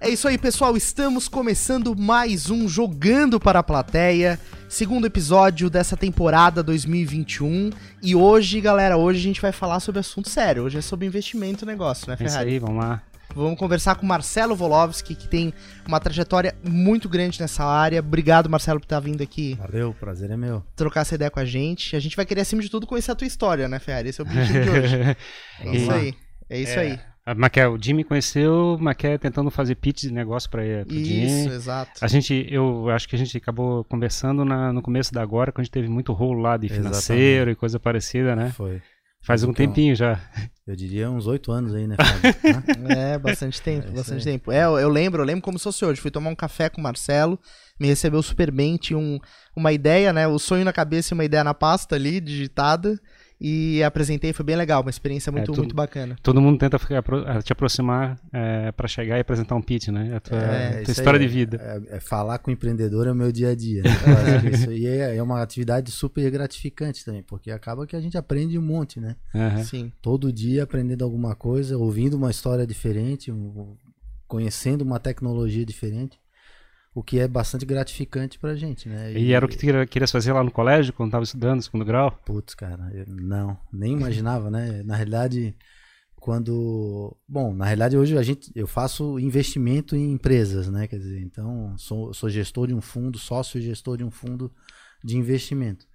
É isso aí, pessoal. Estamos começando mais um Jogando para a Plateia, segundo episódio dessa temporada 2021. E hoje, galera, hoje a gente vai falar sobre assunto sério. Hoje é sobre investimento e negócio, né, É isso Ferrari? aí, vamos lá. Vamos conversar com o Marcelo Volovski, que tem uma trajetória muito grande nessa área. Obrigado, Marcelo, por estar vindo aqui Valeu, o prazer é meu. trocar essa ideia com a gente. A gente vai querer, acima de tudo, conhecer a tua história, né, Ferrari? Esse é o objetivo de hoje. É isso aí. É isso aí. A Maqué, o Jimmy conheceu, Maqué tentando fazer pitch de negócio pra ele. Isso, Jimmy. exato. A gente, eu acho que a gente acabou conversando na- no começo da agora, quando a gente teve muito rolo lá de financeiro e coisa parecida, né? Foi. Faz um Então, tempinho já. Eu diria uns oito anos aí, né, Fábio? Hã? É, bastante tempo, É bastante aí. tempo. É, eu, eu lembro, eu lembro como se fosse hoje. Fui tomar um café com o Marcelo, me recebeu super bem, tinha um, uma ideia, né? O sonho na cabeça e uma ideia na pasta ali, digitada. E apresentei, foi bem legal, uma experiência muito, tudo- muito bacana. Todo mundo tenta ficar te aproximar é, para chegar e apresentar um pitch, né? A tua, É, a tua história aí, de vida. É, é falar com o empreendedor é o meu dia a dia. Né? Aí é, é uma atividade super gratificante também, porque acaba que a gente aprende um monte, né? Aham. Sim. Todo dia aprendendo alguma coisa, ouvindo uma história diferente, conhecendo uma tecnologia diferente, o que é bastante gratificante pra gente, né? E era o que tu queria- querias fazer lá no colégio, quando tava estudando, segundo grau? Putz, cara, eu não, nem imaginava, né? Na realidade, quando, bom, na realidade hoje a gente, eu faço investimento em empresas, né? Quer dizer, então sou, sou gestor de um fundo, sócio gestor de um fundo de investimento.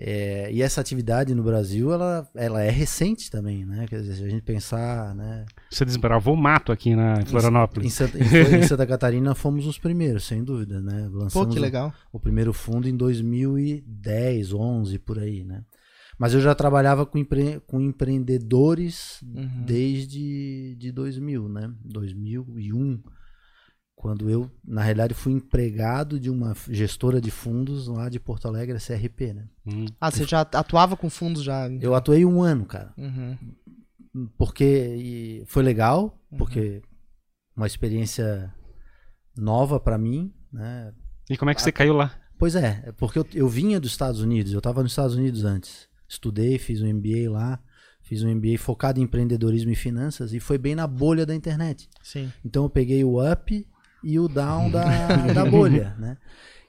É, e essa atividade no Brasil, ela, ela é recente também, né? Quer dizer, se a gente pensar, né? Você desbravou o mato aqui na, em Em Florianópolis. Santa, em Santa Catarina fomos os primeiros, sem dúvida, né? Pô, Lançamos que o- legal. o primeiro fundo em 2010, 11 por aí, né? Mas eu já trabalhava com, empre- com empreendedores Uhum. desde de 2000, né? 2001, quando eu, na realidade, fui empregado de uma gestora de fundos lá de Porto Alegre, a CRP, né? Hum. Ah, você já atuava com fundos já? Eu atuei um ano, cara, Uhum. porque e foi legal, porque uma experiência nova para mim, né? E como é que você caiu lá? Pois é, é porque eu, eu vinha dos Estados Unidos, eu estava nos Estados Unidos antes. Estudei, fiz um MBA lá, fiz um MBA focado em empreendedorismo e finanças e foi bem na bolha da internet. Sim. Então eu peguei o up e o down da, da bolha, né?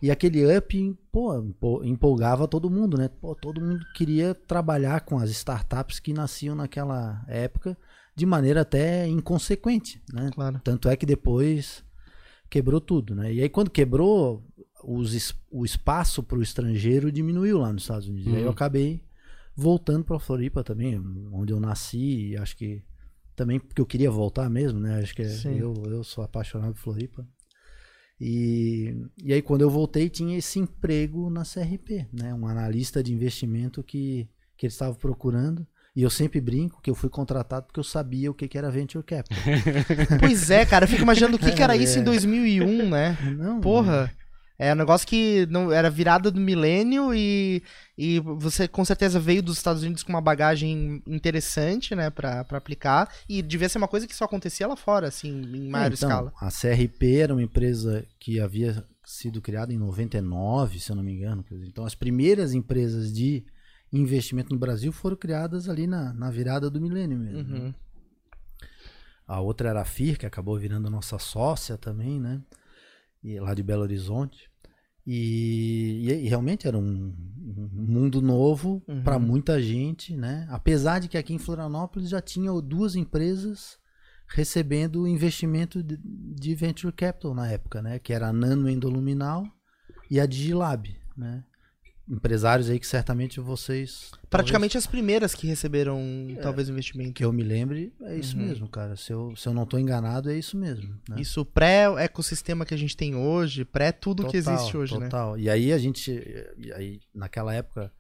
E aquele up, pô, empo- empolgava todo mundo, né? Pô, todo mundo queria trabalhar com as startups que nasciam naquela época de maneira até inconsequente, né? Claro. Tanto é que depois quebrou tudo, né? E aí quando quebrou, os o espaço para o estrangeiro diminuiu lá nos Estados Unidos. E aí eu Uhum. acabei voltando para Floripa também, onde eu nasci, acho que também porque eu queria voltar mesmo, né? Acho que Sim. eu, eu sou apaixonado por Floripa. E, e aí quando eu voltei tinha esse emprego na CRP, né? Um analista de investimento que, que eles estavam procurando. E eu sempre brinco que eu fui contratado porque eu sabia o que, que era venture capital. Pois é, cara, eu fico imaginando o que, que era isso É. em 2001, né? Não, Porra. É um negócio que não era virada do milênio e, e você com certeza veio dos Estados Unidos com uma bagagem interessante, né, pra aplicar. E devia ser uma coisa que só acontecia lá fora, assim, em maior É, então, escala. A CRP era uma empresa que havia sido criada em 99, se eu não me engano. Então, as primeiras empresas de investimento no Brasil foram criadas ali na, na virada do milênio mesmo. né? Uhum. A outra era a FIR, que acabou virando nossa sócia também, né? E lá de Belo Horizonte. E, e- e realmente era um, um mundo novo Uhum. para muita gente, né? Apesar de que aqui em Florianópolis já tinha duas empresas recebendo investimento de, de venture capital na época, né? Que era a Nano Endoluminal e a Digilab, né? Empresários aí que certamente vocês Praticamente as primeiras que receberam, talvez, que investimento. eu me lembre, é isso Uhum. mesmo, cara. Se eu, se eu não tô enganado, é isso mesmo. Né? Isso pré-ecossistema que a gente tem hoje, pré tudo que Total, existe hoje, né? total. E aí a gente, aí naquela época,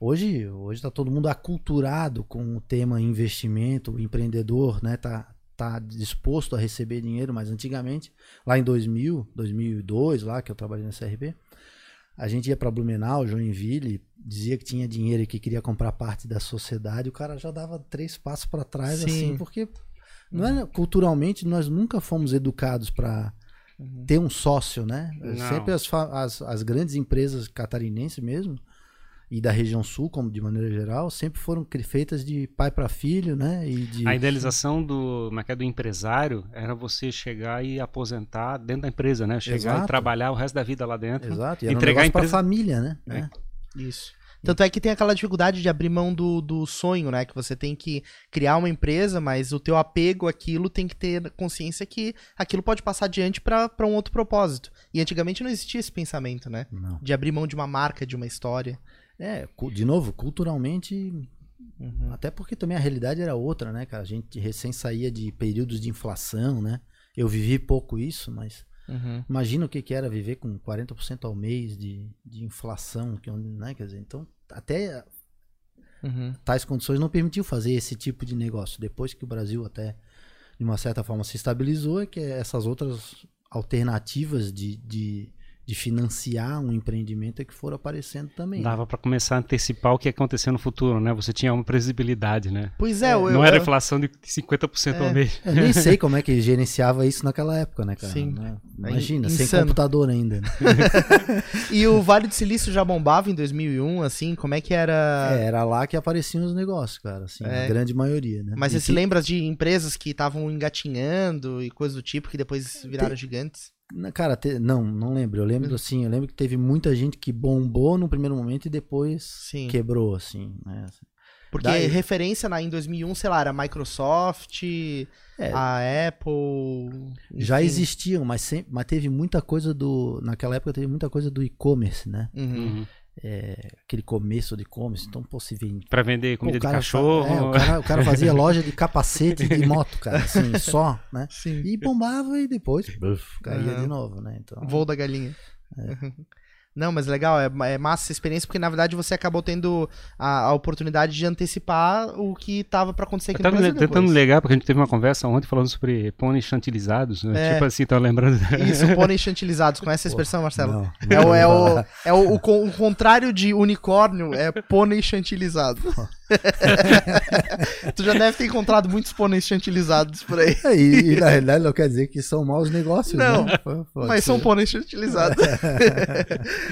hoje, hoje tá todo mundo aculturado com o tema investimento, o empreendedor, né, tá tá disposto a receber dinheiro, mas antigamente, lá em 2000, 2002, lá que eu trabalhei na CRB, a gente ia para Blumenau, Joinville, dizia que tinha dinheiro e que queria comprar parte da sociedade, o cara já dava três passos para trás, Sim. assim, porque não é, culturalmente nós nunca fomos educados para Uhum. ter um sócio, né? Não. Sempre as, as, as grandes empresas catarinenses mesmo, e da região sul, como de maneira geral, sempre foram feitas de pai para filho, né? E de... A idealização do, é, é do empresário era você chegar e aposentar dentro da empresa, né? Chegar Exato. e trabalhar o resto da vida lá dentro. Exato, e entregar um empresa... para a família, né? É. Isso. Tanto é que tem aquela dificuldade de abrir mão do, do sonho, né? Que você tem que criar uma empresa, mas o teu apego àquilo tem que ter consciência que aquilo pode passar adiante para um outro propósito. E antigamente não existia esse pensamento, né? Não. De abrir mão de uma marca, de uma história. É, de novo, culturalmente. Uhum. Até porque também a realidade era outra, né, cara? A gente recém saía de períodos de inflação, né? Eu vivi pouco isso, mas Uhum. Imagina o que, que era viver com 40% ao mês de, de inflação, que, né? Quer dizer, então, até uhum. tais condições não permitiu fazer esse tipo de negócio. Depois que o Brasil até, de uma certa forma, se estabilizou, é que essas outras alternativas de, de de financiar um empreendimento é que foram aparecendo também. Dava né? para começar a antecipar o que ia acontecer no futuro, né? Você tinha uma previsibilidade, né? Pois é, eu, não era inflação de 50% é, ao mês. Eu nem sei como é que gerenciava isso naquela época, né, cara? Sim. Né? Imagina, é sem computador ainda. Né? e o Vale do Silício já bombava em 2001, assim, como é que era? É, era lá que apareciam os negócios, cara, assim, é. a grande maioria, né? Mas e você que... se lembra de empresas que estavam engatinhando e coisas do tipo que depois viraram Tem... gigantes? Cara, te, não, não lembro. Eu lembro assim, eu lembro que teve muita gente que bombou no primeiro momento e depois Sim. quebrou, assim, né? Porque Daí... referência na, em 2001, sei lá, era a Microsoft, é, a Apple. Enfim. Já existiam, mas, sempre, mas teve muita coisa do. Naquela época teve muita coisa do e-commerce, né? Uhum. uhum é, aquele começo de e-commerce, então pô, se vende. Pra vender comida de cachorro. É, o, cara, o, cara, fazia loja de capacete de moto, cara, assim, só, né? Sim. E bombava e depois buf, caía uhum. de novo, né? Então, Voo da galinha. É. Não, mas legal, é, é massa essa experiência, porque na verdade você acabou tendo a, a oportunidade de antecipar o que estava para acontecer aqui eu no Brasil. tentando legal, porque a gente teve uma conversa ontem falando sobre pôneis chantilizados, né? É. Tipo assim, tá lembrando. Isso, pôneis chantilizados, conhece essa expressão, Marcelo? Não, é, o, é, o, é o, o, o, contrário de unicórnio, é pônei chantilizado. tu já deve ter encontrado muitos pôneis chantilizados por aí. É, e, e, na realidade não quer dizer que são maus negócios, não. Né? mas ser. são pôneis chantilizados.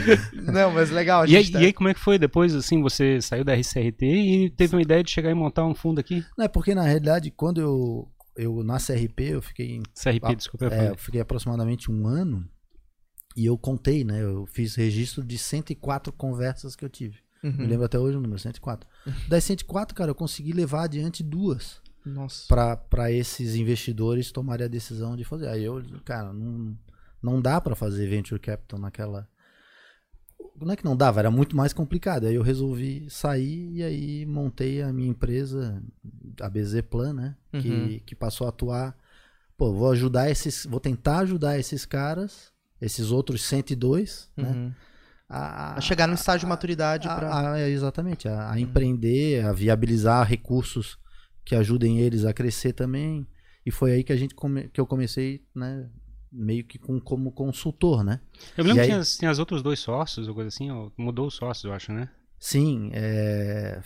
não, mas legal. E aí, tá... e aí, como é que foi depois, assim, você saiu da RCRT e teve uma ideia de chegar e montar um fundo aqui? Não, é porque na realidade, quando eu, eu na CRP, eu fiquei... CRP, a, desculpa. É, eu fiquei aproximadamente um ano e eu contei, né? Eu fiz registro de 104 conversas que eu tive. Uhum. Me lembro até hoje o número, 104. Das 104, cara, eu consegui levar adiante duas. Nossa. Para esses investidores tomarem a decisão de fazer. Aí eu, cara, não, não dá para fazer venture capital naquela. Não é que não dava, era muito mais complicado. Aí eu resolvi sair e aí montei a minha empresa, a BZ Plan, né? Uhum. Que, que passou a atuar. Pô, vou ajudar esses. Vou tentar ajudar esses caras, esses outros 102, né? uhum. né? a, a chegar no estágio de maturidade exatamente a, a uhum. empreender a viabilizar recursos que ajudem eles a crescer também e foi aí que a gente come, que eu comecei né meio que com, como consultor né? Eu lembro que tinha, tinha os outros dois sócios ou coisa assim ou mudou os sócios eu acho né? Sim é,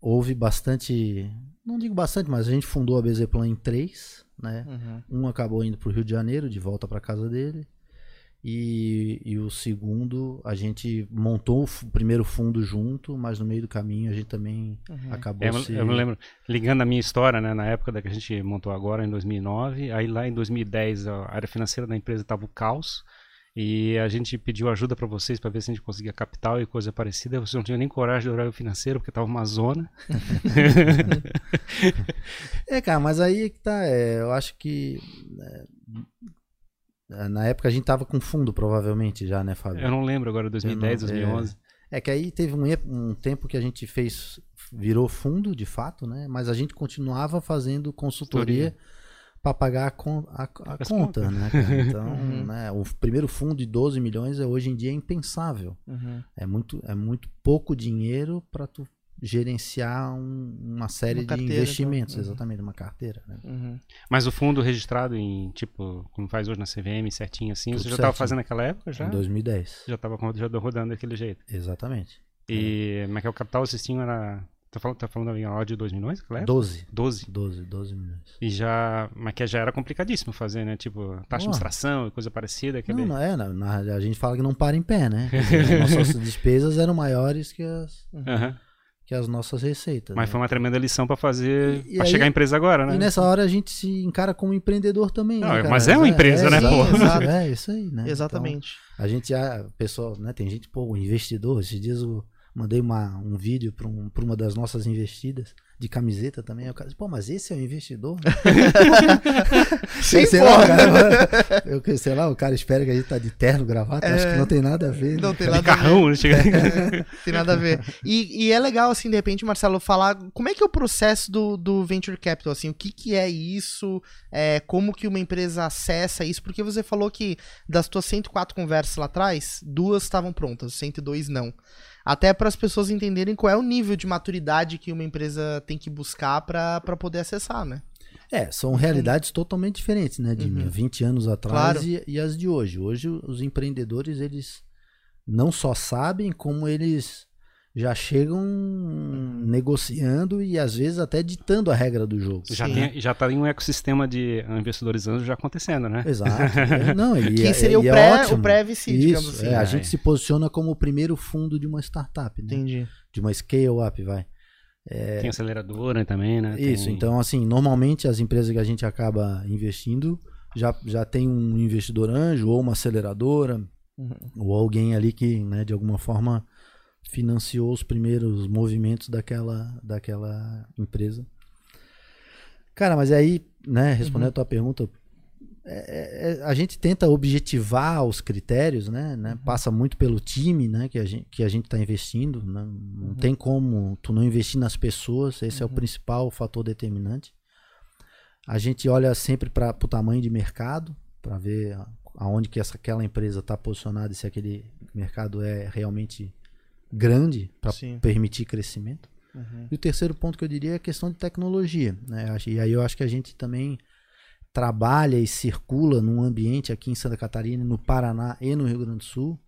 houve bastante não digo bastante mas a gente fundou a Bezeplan em três né? Uhum. um acabou indo para o Rio de Janeiro de volta para casa dele e, e, o segundo, a gente montou o primeiro fundo junto, mas no meio do caminho a gente também uhum. acabou eu, se... eu me lembro, ligando a minha história, né, na época da que a gente montou agora, em 2009, aí lá em 2010 a área financeira da empresa estava o caos, e a gente pediu ajuda para vocês para ver se a gente conseguia capital e coisa parecida. Vocês não tinham nem coragem de orar o financeiro porque tava uma zona. é, cara, mas aí que tá. É, eu acho que é, é, na época a gente tava com fundo, provavelmente, já, né, Fábio? Eu não lembro agora, 2010, não, 2011. É, é, que aí teve um, um tempo que a gente fez, virou fundo, de fato, né? Mas a gente continuava fazendo consultoria para pagar a, con a, a conta, né? Cara? Então, uhum. né, o primeiro fundo de 12 milhões é, hoje em dia é impensável. Uhum. É, muito, é muito pouco dinheiro para tu gerenciar um, uma série uma carteira, de investimentos, então. exatamente, uma carteira. Né? Uhum. Mas o fundo registrado em, tipo, como faz hoje na CVM, certinho assim, Tudo você já estava fazendo naquela época já? Em 2010. Já estava já rodando daquele jeito. Exatamente. E é. mas que é o capital vocês tinham era Tá falando, tá falando ali ó, de 2 milhões, claro? 12. 12. 12, 12 milhões. E já. Mas que já era complicadíssimo fazer, né? Tipo, taxa de administração e coisa parecida. Que é Não, não é, na, na- a gente fala que não para em pé, né? Dizer, as nossas despesas eram maiores que as, Aham. Que as nossas receitas. Mas né? foi uma tremenda lição pra fazer. Pra aí- chegar a empresa agora, né? E nessa hora a gente se encara como empreendedor também, Não, né, cara? mas é uma empresa, né, exato, pô? exato, É, isso aí, né? Exatamente. Então, a gente já, pessoal, né? Tem gente, pô, investidor. Esses dias eu mandei uma, um vídeo para um, pra uma das nossas investidas de camiseta também. O cara disse, pô, mas esse é o investidor? Sim, sei, pô. lá, cara, eu, sei lá, o cara espera que a gente tá de terno, gravata. Acho É. que não tem nada a ver. Não né? tem De nada a ver. carrão, né? Chega... Tem nada a ver. E, e é legal, assim, de repente, Marcelo, falar como é que é o processo do, do Venture Capital, assim, o que, que é isso, é, como que uma empresa acessa isso, porque você falou que das tuas 104 conversas lá atrás, duas estavam prontas, 102 não. Até para as pessoas entenderem qual é o nível de maturidade que uma empresa tem que buscar para poder acessar, né? É, são realidades totalmente diferentes, né, de Uhum. 20 anos atrás Claro. e, e as de hoje. Hoje os empreendedores, eles não só sabem, como eles já chegam negociando e às vezes até ditando a regra do jogo. já, Sim. tem, já tá em um ecossistema de investidores anjos já acontecendo, né? Exato. É, Não, ele Que é- seria o e é pré- ótimo. o pré-VC, digamos Isso, assim. é, a gente se posiciona como o primeiro fundo de uma startup, né? Entendi. de uma scale-up, vai. Tem aceleradora também, né? Tem- Isso, então assim, normalmente as empresas que a gente acaba investindo já, já tem um investidor anjo ou uma aceleradora Uhum. ou alguém ali que, né, de alguma forma financiou os primeiros movimentos daquela, daquela empresa. Cara, mas aí, né, respondendo Uhum. a tua pergunta, é- é- a gente tenta objetivar os critérios, né, né, passa muito pelo time, né, que a gente que a gente está investindo, não, não tem como tu não investir nas pessoas, esse é o principal fator determinante. A gente olha sempre para o tamanho de mercado, para ver aonde que essa, aquela empresa está posicionada e se aquele mercado é realmente grande para permitir crescimento. Uhum. E o terceiro ponto que eu diria é a questão de tecnologia. Né? E aí eu acho que a gente também trabalha e circula num ambiente aqui em Santa Catarina, no Paraná e no Rio Grande do Sul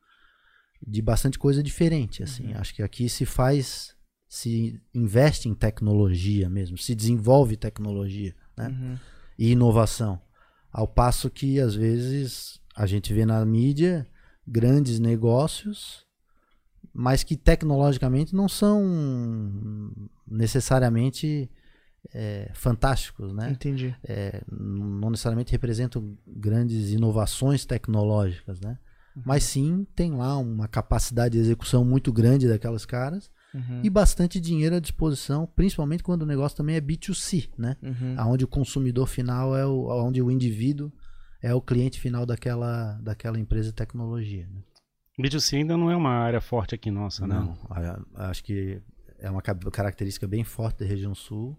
de bastante coisa diferente. Assim. Acho que aqui se faz, se investe em tecnologia mesmo, se desenvolve tecnologia né? Uhum. e inovação. Ao passo que, às vezes, a gente vê na mídia grandes negócios, mas que tecnologicamente não são necessariamente é, fantásticos, né? Entendi. É, não necessariamente representam grandes inovações tecnológicas, né? Mas sim tem lá uma capacidade de execução muito grande daquelas caras Uhum. e bastante dinheiro à disposição, principalmente quando o negócio também é B2C, né? Uhum. Aonde o consumidor final é o, onde o indivíduo é o cliente final daquela, daquela empresa de tecnologia. Né? B2C ainda não é uma área forte aqui nossa, né? Não, acho que é uma ca- característica bem forte da região sul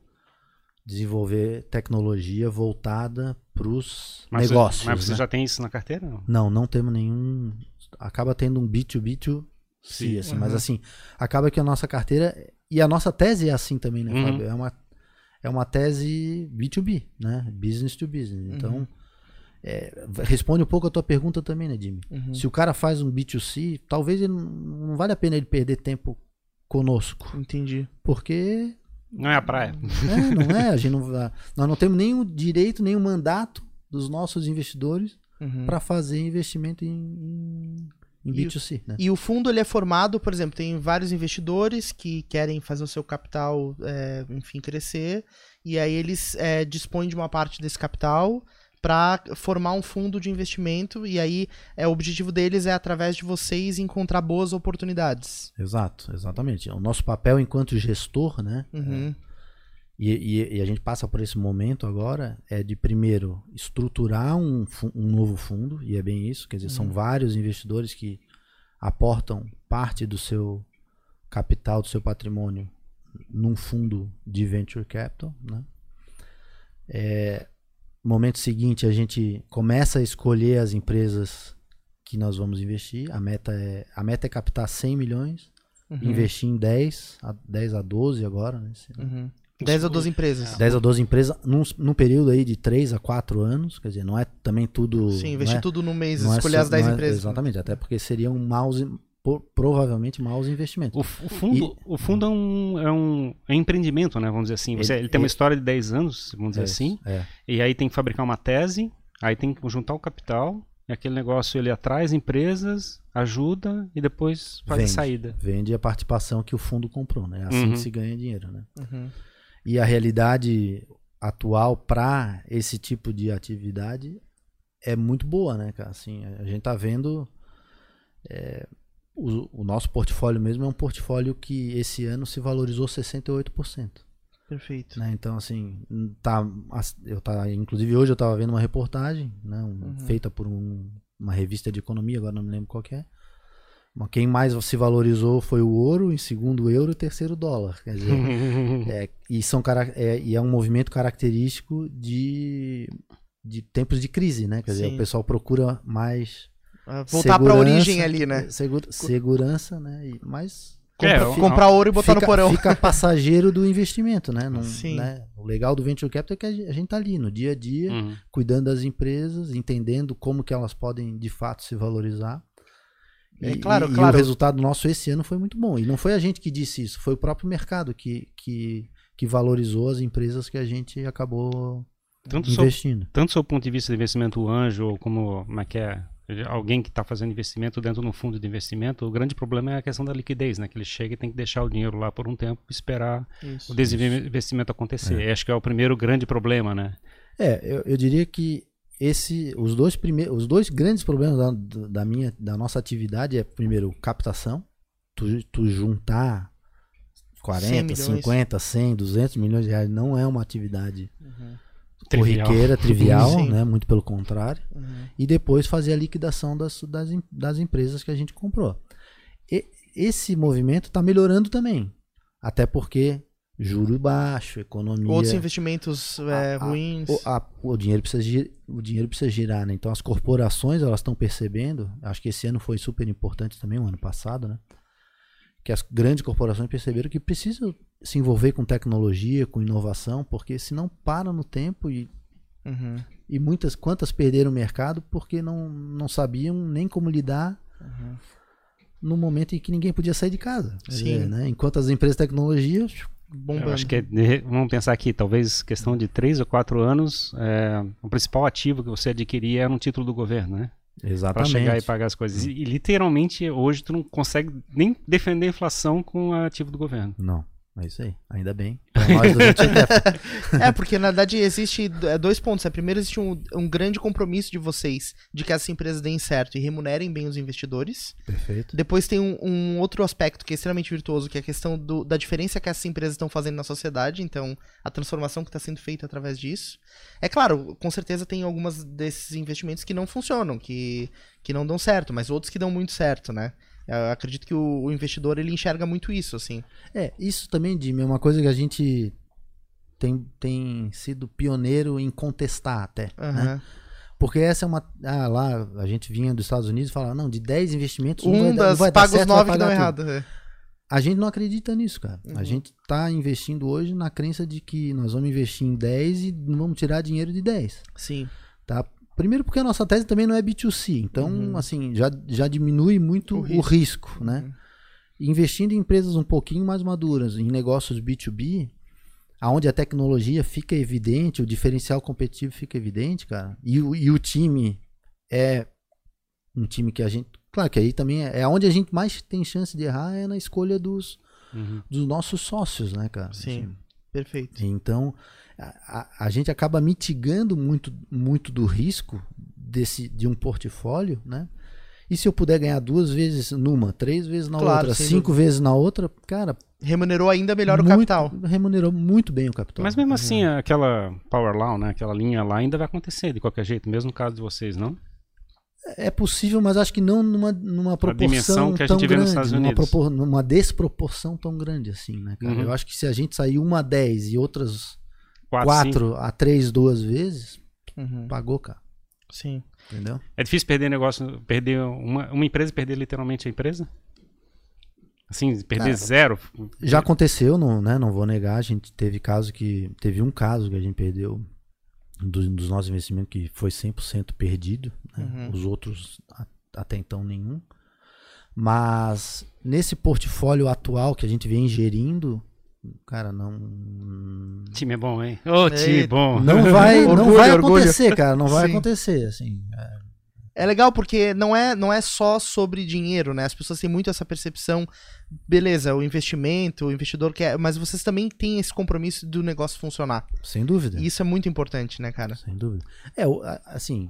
desenvolver tecnologia voltada para os negócios. Mas você né? já tem isso na carteira? Não? Não, não temos nenhum. Acaba tendo um B2B2C, Sim. assim, Uhum. mas assim, acaba que a nossa carteira. E a nossa tese é assim também, né, Uhum. Fábio? É uma, é uma tese B2B, né? Business to business. Então, Uhum. É, responde um pouco a tua pergunta também, né, Jimmy? Uhum. Se o cara faz um B2C, talvez ele não, não vale a pena ele perder tempo conosco. Entendi. Porque Não é a praia. é, não é, a gente não, nós não temos nenhum direito, nenhum mandato dos nossos investidores Uhum. para fazer investimento em, em, em E o- B2C, né? E o fundo ele é formado, por exemplo, tem vários investidores que querem fazer o seu capital, é, enfim, crescer, e aí eles é, dispõem de uma parte desse capital para formar um fundo de investimento, e aí é, o objetivo deles é, através de vocês, encontrar boas oportunidades. Exato, exatamente. O nosso papel enquanto gestor, né? Uhum. E, e- e a gente passa por esse momento agora, é de primeiro estruturar um, um novo fundo, e é bem isso, quer dizer, são vários investidores que aportam parte do seu capital, do seu patrimônio num fundo de venture capital, né? É, momento seguinte, a gente começa a escolher as empresas que nós vamos investir. A meta é, a meta é captar 100 milhões, Uhum. investir em 10, a 10 a 12 agora, né? Uhum. 10 ou 12 empresas. 10 a 12 empresas num, num período aí de 3 a 4 anos, quer dizer, não é também tudo. Sim, investir é- tudo num mês, é escolher só- as 10 não é- empresas. Exatamente, até porque seriam maus, por- provavelmente maus investimentos. O, o fundo, o fundo é, um, é um é empreendimento, né? Vamos dizer assim. Você, Ele- ele, tem uma ele- história de 10 anos, vamos dizer É, assim. É. E aí tem que fabricar uma tese, aí tem que juntar o capital, e aquele negócio ele atrai as empresas, ajuda e depois faz Vende. a saída. Vende a participação que o fundo comprou, né? É assim Uhum. que se ganha dinheiro, né? Uhum. E a realidade atual para esse tipo de atividade é muito boa, né, cara? Assim, a gente tá vendo é, o, o nosso portfólio mesmo é um portfólio que esse ano se valorizou 68%. Perfeito. Né? Então, assim, tá, eu tá, inclusive hoje eu estava vendo uma reportagem, né, um- Uhum. feita por um- uma revista de economia, agora não me lembro qual que é. Mas Quem mais se valorizou foi o ouro, em segundo o euro e terceiro o dólar. Quer dizer, é, e, são, é, e é um movimento característico de, de tempos de crise, né? Quer dizer, Sim. o pessoal procura mais Voltar pra segurança, origem ali, né? segura- segurança, né? E, mas É, Compra- o- comprar ouro e botar fica, no porão. fica passageiro do investimento, né? Não- Sim. né? O legal do venture capital é que a gente, a tá ali no dia a dia, Uhum. cuidando das empresas, entendendo como que elas podem de fato se valorizar. É, E, claro, e- e claro. o resultado nosso esse ano foi muito bom. E não foi a gente que disse isso, foi o próprio mercado que, que, que valorizou as empresas que a gente acabou Tanto investindo. tanto do seu ponto de vista de investimento anjo, ou como, como é que é, alguém que está fazendo investimento dentro de um fundo de investimento, o grande problema é a questão da liquidez, né? Que ele chega e tem que deixar o dinheiro lá por um tempo e esperar Isso. o desinvestimento acontecer. Acho que é o primeiro grande problema, né? É, eu, eu diria que esse, os dois primeiros, os dois grandes problemas da, da minha, da nossa atividade é primeiro captação, tu, tu juntar 40, 100 milhões. 50, 100, 200 milhões de reais não é uma atividade Uhum. Trivial. corriqueira, trivial, Sim. né? Muito pelo contrário. Uhum. E depois fazer a liquidação das, das, das empresas que a gente comprou. E- esse movimento está melhorando também, até porque juro baixo, economia. Outros investimentos é, A- a- ruins. O, a- o dinheiro precisa girar, o dinheiro precisa girar, né? Então as corporações elas estão percebendo. Acho que esse ano foi super importante também, o ano passado, né? Que as grandes corporações perceberam que precisam se envolver com tecnologia, com inovação, porque senão para no tempo e, Uhum. e muitas quantas perderam o mercado porque não, não sabiam nem como lidar Uhum. no momento em que ninguém podia sair de casa. Sim. dizer, né? Enquanto as empresas de tecnologia Bombando. Eu acho que é, vamos pensar aqui, talvez questão de três ou quatro anos, é, o principal ativo que você adquiria era um título do governo, né? Para exatamente chegar e pagar as coisas. E, e literalmente hoje tu não consegue nem defender a inflação com o ativo do governo. Não, é isso aí. Ainda bem. Capital. É, porque na verdade existe é, dois pontos. É, primeiro, existe um, um grande compromisso de vocês de que essas empresas deem certo e remunerem bem os investidores. Perfeito. Depois tem um, um outro aspecto que é extremamente virtuoso, que é a questão do- da diferença que essas empresas estão fazendo na sociedade, então a transformação que está sendo feita através disso. É claro, com certeza tem algumas desses investimentos que não funcionam, que, que não dão certo, mas outros que dão muito certo, né? Eu acredito que o, o investidor ele enxerga muito isso, assim. É, isso também, Jimmy, é uma coisa que a gente tem, tem sido pioneiro em contestar até. Né? Aham. Porque essa é uma. Ah, lá a gente vinha dos Estados Unidos e falava, não, de 10 investimentos, um, vai, não das vai paga os certo, vai nove que dão errado. é. A gente não acredita nisso, cara. Uhum. A gente tá investindo hoje na crença de que nós vamos investir em 10 e não vamos tirar dinheiro de 10. Sim. Tá? Primeiro porque a nossa tese também não é B2C. Então, Uhum. assim, já, já diminui muito O o risco. risco, né? Uhum. investindo em empresas um pouquinho mais maduras, em negócios B2B, aonde a tecnologia fica evidente, o diferencial competitivo fica evidente, cara, e, o- e o time é um time que a gente. Claro que aí também é, é onde a gente mais tem chance de errar é na escolha dos, Uhum. dos nossos sócios, né, cara? Sim. Assim, Perfeito. então, a, a- gente acaba mitigando muito, muito do risco desse, de um portfólio, né? E se eu puder ganhar duas vezes numa, três vezes na Claro, outra, cinco vezes na outra, cara, Remunerou ainda melhor o muito- capital. remunerou muito bem o capital. Mas mesmo assim, aquela Power Law, né, aquela linha lá ainda vai acontecer de qualquer jeito, mesmo no caso de vocês, não? É possível, mas acho que não numa, numa proporção dimensão que a tão gente vê nos grande, Estados numa, Unidos. propor- numa desproporção tão grande assim, né, cara? Uhum. Eu acho que se a gente sair uma a 10 e outras Quatro, quatro a três duas vezes, Uhum. pagou, cara. Sim. Entendeu? É difícil perder negócio, perder uma, uma empresa perder literalmente a empresa? Assim, perder Cara, zero? Já aconteceu, não, né? Não vou negar. A gente teve caso que. Teve um caso que a gente perdeu do- dos nossos investimentos que foi 100% perdido. né? Uhum. Os outros a- até então nenhum. Mas nesse portfólio atual que a gente vem ingerindo, cara, não. Time é bom, hein? Ô, time Eita. bom. Não vai, não Orgulho, vai orgulho. acontecer, cara. Não vai Sim. acontecer, assim. é. É legal porque não é, não é só sobre dinheiro, né? As pessoas têm muito essa percepção, beleza, o investimento, o investidor quer, mas vocês também têm esse compromisso do negócio funcionar. Sem dúvida. E isso é muito importante, né, cara? Sem dúvida. É, assim,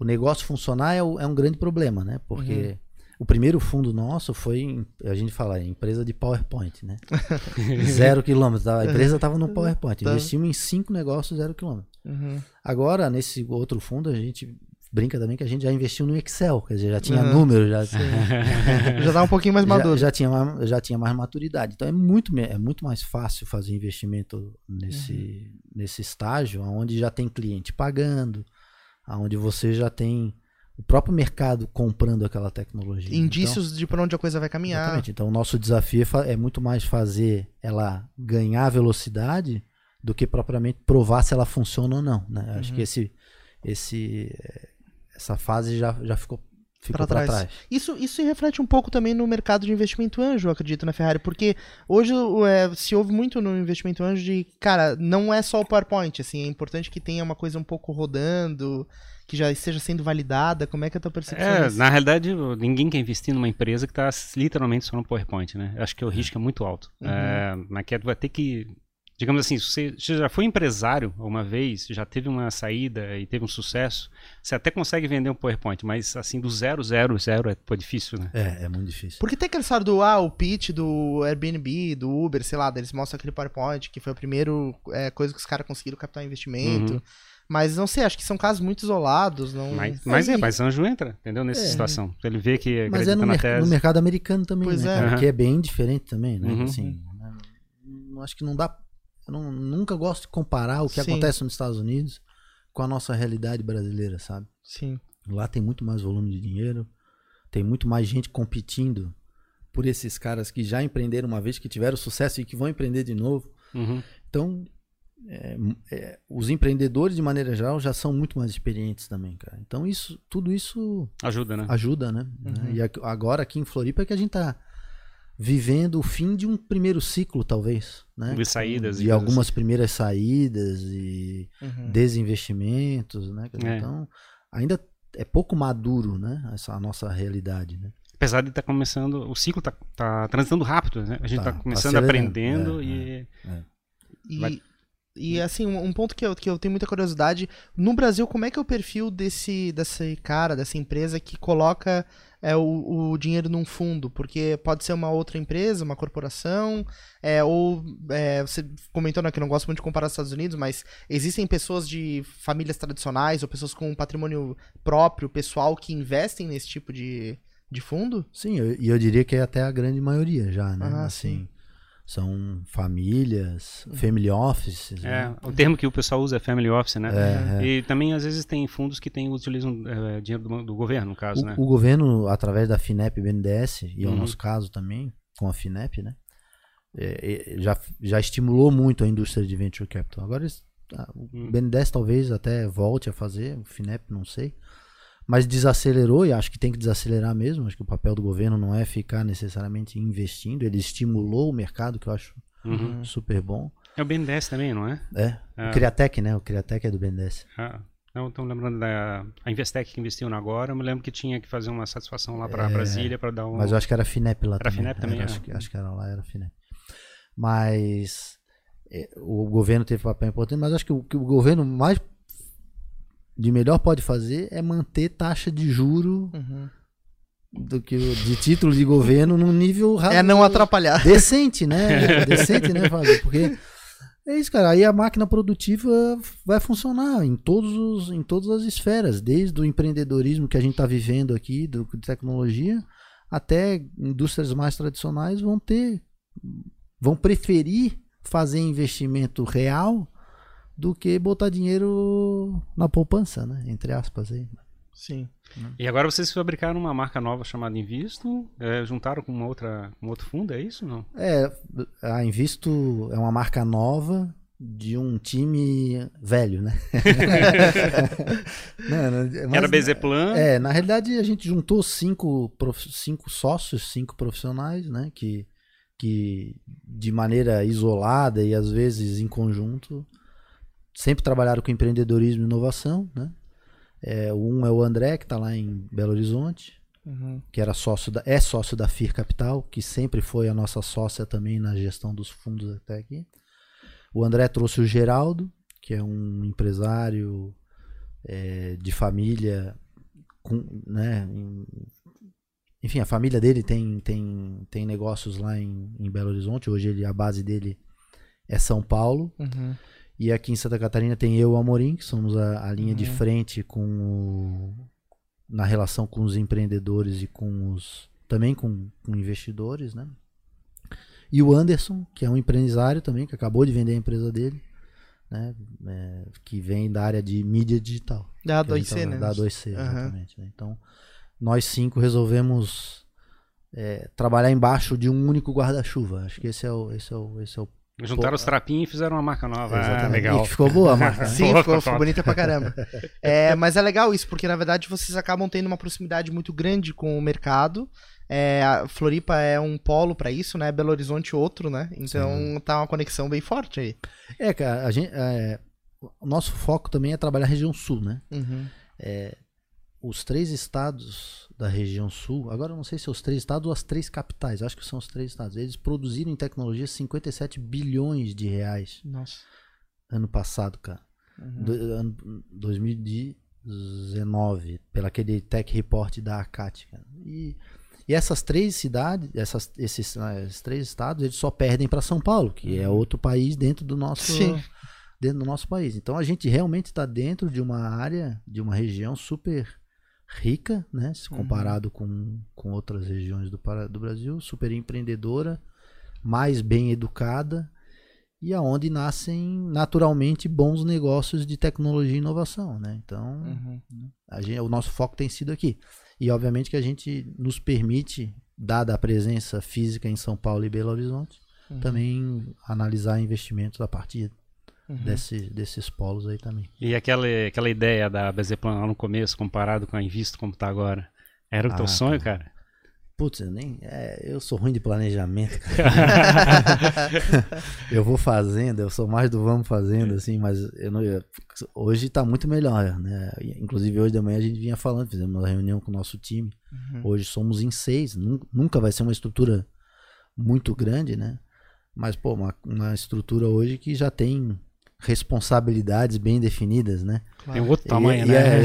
o negócio funcionar é, é um grande problema, né? Porque Uhum. O primeiro fundo nosso foi, a gente fala, empresa de PowerPoint, né? zero quilômetros. A empresa estava no PowerPoint. Tá. Investimos em cinco negócios, zero quilômetro. Uhum. Agora, nesse outro fundo, a gente brinca também que a gente já investiu no Excel, quer dizer, já tinha Uhum. números, já, Já tá um pouquinho mais maduro. já, já tinha mais, já tinha mais maturidade. Então é muito, é muito mais fácil fazer investimento nesse, Uhum. nesse estágio, onde já tem cliente pagando, onde você já tem o próprio mercado comprando aquela tecnologia. Indícios de pra onde a coisa vai Então, caminhar. exatamente. Então o nosso desafio é, é muito mais fazer ela ganhar velocidade do que propriamente provar se ela funciona ou não. né? Acho Uhum. que esse, esse, eh, essa fase já, já ficou, ficou para trás. trás. Isso, isso se reflete um pouco também no mercado de investimento anjo, eu acredito, na Ferrari, porque hoje é, se ouve muito no investimento anjo de, cara, não é só o PowerPoint, assim, é importante que tenha uma coisa um pouco rodando, que já esteja sendo validada, como é que é a tua percepção É, disso? na realidade, ninguém quer investir numa empresa que está literalmente só no PowerPoint, né? Acho que o risco é muito alto. Uhum. É, mas que tu vai ter que. Digamos assim, se você, já foi empresário uma vez, já teve uma saída e teve um sucesso, você até consegue vender um PowerPoint, mas assim, do zero, zero, zero é pô, difícil, né? É, é muito difícil. Porque tem aquela história do, ah, o pitch do Airbnb, do Uber, sei lá, eles mostram aquele PowerPoint, que foi a primeira é, coisa que os caras conseguiram captar investimento. Uhum. Mas não sei, acho que são casos muito isolados. Não... Mas, mas é, mas anjo entra, entendeu? Nessa É. situação. Ele vê que Mas é no, na mer- tese. no mercado americano também, Pois né, é. Aham. Que é bem diferente também, né? Uhum. Assim, né? Não- acho que não dá. Eu não- nunca gosto de comparar o que Sim. acontece nos Estados Unidos com a nossa realidade brasileira, sabe? Sim. Lá tem muito mais volume de dinheiro, tem muito mais gente competindo por esses caras que já empreenderam uma vez, que tiveram sucesso e que vão empreender de novo. Uhum. Então, é, é, os empreendedores, de maneira geral, já são muito mais experientes também, cara. Então, isso, tudo isso Ajuda, né? ajuda, né? Uhum. E agora aqui em Floripa é que a gente tá vivendo o fim de um primeiro ciclo, talvez, né? De saídas e De algumas primeiras saídas e Uhum. desinvestimentos, né? É. Então, ainda é pouco maduro, né? Essa a nossa realidade, né? Apesar de estar começando, o ciclo tá, tá transitando rápido, né? A gente Tá, tá, tá começando aprendendo É, e. E, Vai- e assim, um, um ponto que eu, que eu tenho muita curiosidade, no Brasil, como é que é o perfil desse, desse cara, dessa empresa que coloca é, o, o dinheiro num fundo? Porque pode ser uma outra empresa, uma corporação, é, ou é, você comentou né, que eu não gosto muito de comparar os Estados Unidos, mas existem pessoas de famílias tradicionais ou pessoas com um patrimônio próprio, pessoal, que investem nesse tipo de, de fundo? Sim, eu- e eu, diria que é até a grande maioria já, né? Ah, assim, são famílias, family offices, É, né? o termo que o pessoal usa é family office, né? É, é. E também, às vezes, tem fundos que tem, utilizam é, dinheiro do, do governo, no caso, O, né? o governo, através da FINEP e BNDES, e é o Uhum. nosso caso também, com a FINEP, né? é, é, já, já estimulou muito a indústria de venture capital. Agora, eles- ah, o Hum. BNDES talvez até volte a fazer, o FINEP não sei. Mas desacelerou e acho que tem que desacelerar mesmo. Acho que o papel do governo não é ficar necessariamente investindo, ele estimulou o mercado, que eu acho Uhum. super bom. É o BNDES também, não é? É, Ah. o Criatec, né? O Criatec é do BNDES. Ah, não, estou lembrando da a Investec que investiu na agora. Eu me lembro que tinha que fazer uma satisfação lá para É, Brasília para dar um. Mas eu acho que era FINEP lá Era também. FINEP também, Era, é. acho, que, acho que era lá, era FINEP. Mas é, o governo teve papel importante, mas acho que o que o governo mais de melhor pode fazer é manter taxa de juro Uhum. do que de título de governo num nível É não atrapalhar. decente, né? decente, né, Fábio? Porque é isso, cara. Aí a máquina produtiva vai funcionar em todos os, em todas as esferas, desde o empreendedorismo que a gente está vivendo aqui, do, de tecnologia, até indústrias mais tradicionais vão ter, vão preferir fazer investimento real do que botar dinheiro na poupança, né? Entre aspas aí. Sim. E agora vocês fabricaram uma marca nova chamada Invisto, é, juntaram com uma outra, um outro fundo, é isso não? É, a Invisto é uma marca nova de um time velho, né? não, não, mas, Era Bezeplan? É, na realidade a gente juntou cinco, prof, cinco sócios, cinco profissionais, né? Que, que de maneira isolada e às vezes em conjunto sempre trabalharam com empreendedorismo e inovação, né? É, um é o André, que está lá em Belo Horizonte, uhum. que era sócio da, é sócio da FIR Capital, que sempre foi a nossa sócia também na gestão dos fundos até aqui. O André trouxe o Geraldo, que é um empresário é, de família, com, né, enfim, a família dele tem, tem, tem negócios lá em, em Belo Horizonte. Hoje ele, a base dele é São Paulo. Uhum. E aqui em Santa Catarina tem eu e o Amorim, que somos a, a linha uhum. de frente com o, na relação com os empreendedores e com os também com, com investidores, né? E o Anderson, que é um empresário também, que acabou de vender a empresa dele, né? É, que vem da área de mídia digital. Da A2C, né? Da A2C, uhum. exatamente. Né? Então, nós cinco resolvemos é, trabalhar embaixo de um único guarda-chuva. Acho que esse é o, esse é o, esse é o Juntaram Pô, os trapinhos e fizeram uma marca nova. Ah, legal. E ficou boa a marca. Sim, ficou, ficou bonita pra caramba. É, mas é legal isso, porque na verdade vocês acabam tendo uma proximidade muito grande com o mercado. É, Floripa é um polo para isso, né? Belo Horizonte outro, né? Então Sim. tá uma conexão bem forte aí. É, cara, a gente, é, o nosso foco também é trabalhar a região sul, né? Uhum. É, os três estados da região sul, agora eu não sei se são os três estados ou as três capitais, acho que são os três estados. Eles produziram em tecnologia 57 bilhões de reais. Nossa. Ano passado, cara. Uhum. Do, ano 2019, pelo aquele Tech Report da ACAT, cara. E, e essas três cidades, essas, esses, esses três estados, eles só perdem para São Paulo, que é uhum. é outro país dentro do nosso Sim. dentro do nosso país. Então a gente realmente está dentro de uma área, de uma região super rica, né? Se uhum. comparado uhum. com, com outras regiões do, do Brasil, super empreendedora, mais bem educada e aonde nascem naturalmente bons negócios de tecnologia e inovação, né? Então, uhum. gente, o nosso foco tem sido aqui. E obviamente que a gente nos permite, dada a presença física em São Paulo e Belo Horizonte, uhum. também analisar investimentos a partir uhum. desse, desses polos aí também. E aquela, aquela ideia da Bezeplan lá no começo, comparado com a Invisto como está agora, era o ah, teu sonho, cara? cara? Putz, eu, nem, é, eu sou ruim de planejamento. eu vou fazendo, eu sou mais do vamos fazendo, assim, mas eu não, eu, hoje está muito melhor, né? Inclusive hoje de manhã a gente vinha falando, fizemos uma reunião com o nosso time. Uhum. Hoje somos em seis, nunca vai ser uma estrutura muito grande, né? Mas, pô, uma, uma estrutura hoje que já tem responsabilidades bem definidas, né? Claro. Tem outro tamanho, e, né?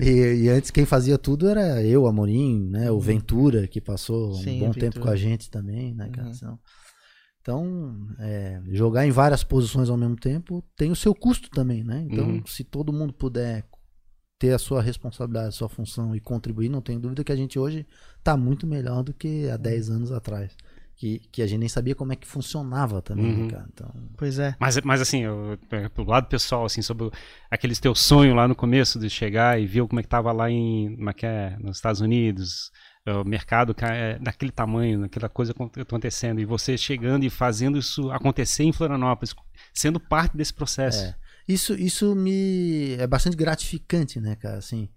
E, e, e, antes quem fazia tudo era eu, Amorim, né? O uhum. Ventura, que passou Sim, um bom tempo com a gente também, né, cara? Uhum. Então, é, jogar em várias posições ao mesmo tempo tem o seu custo também, né? Então, uhum. se todo mundo puder ter a sua responsabilidade, a sua função e contribuir, não tenho dúvida que a gente hoje está muito melhor do que há 10 anos atrás que, que a gente nem sabia como é que funcionava também, né, uhum. cara. Então... Pois é. Mas, mas assim, eu, pro lado pessoal, assim, sobre aqueles teu sonho lá no começo de chegar e ver como é que tava lá em, como é que é, nos Estados Unidos, o mercado é daquele tamanho, aquela coisa acontecendo, e você chegando e fazendo isso acontecer em Florianópolis, sendo parte desse processo. É. Isso, isso me é bastante gratificante, né, cara, assim.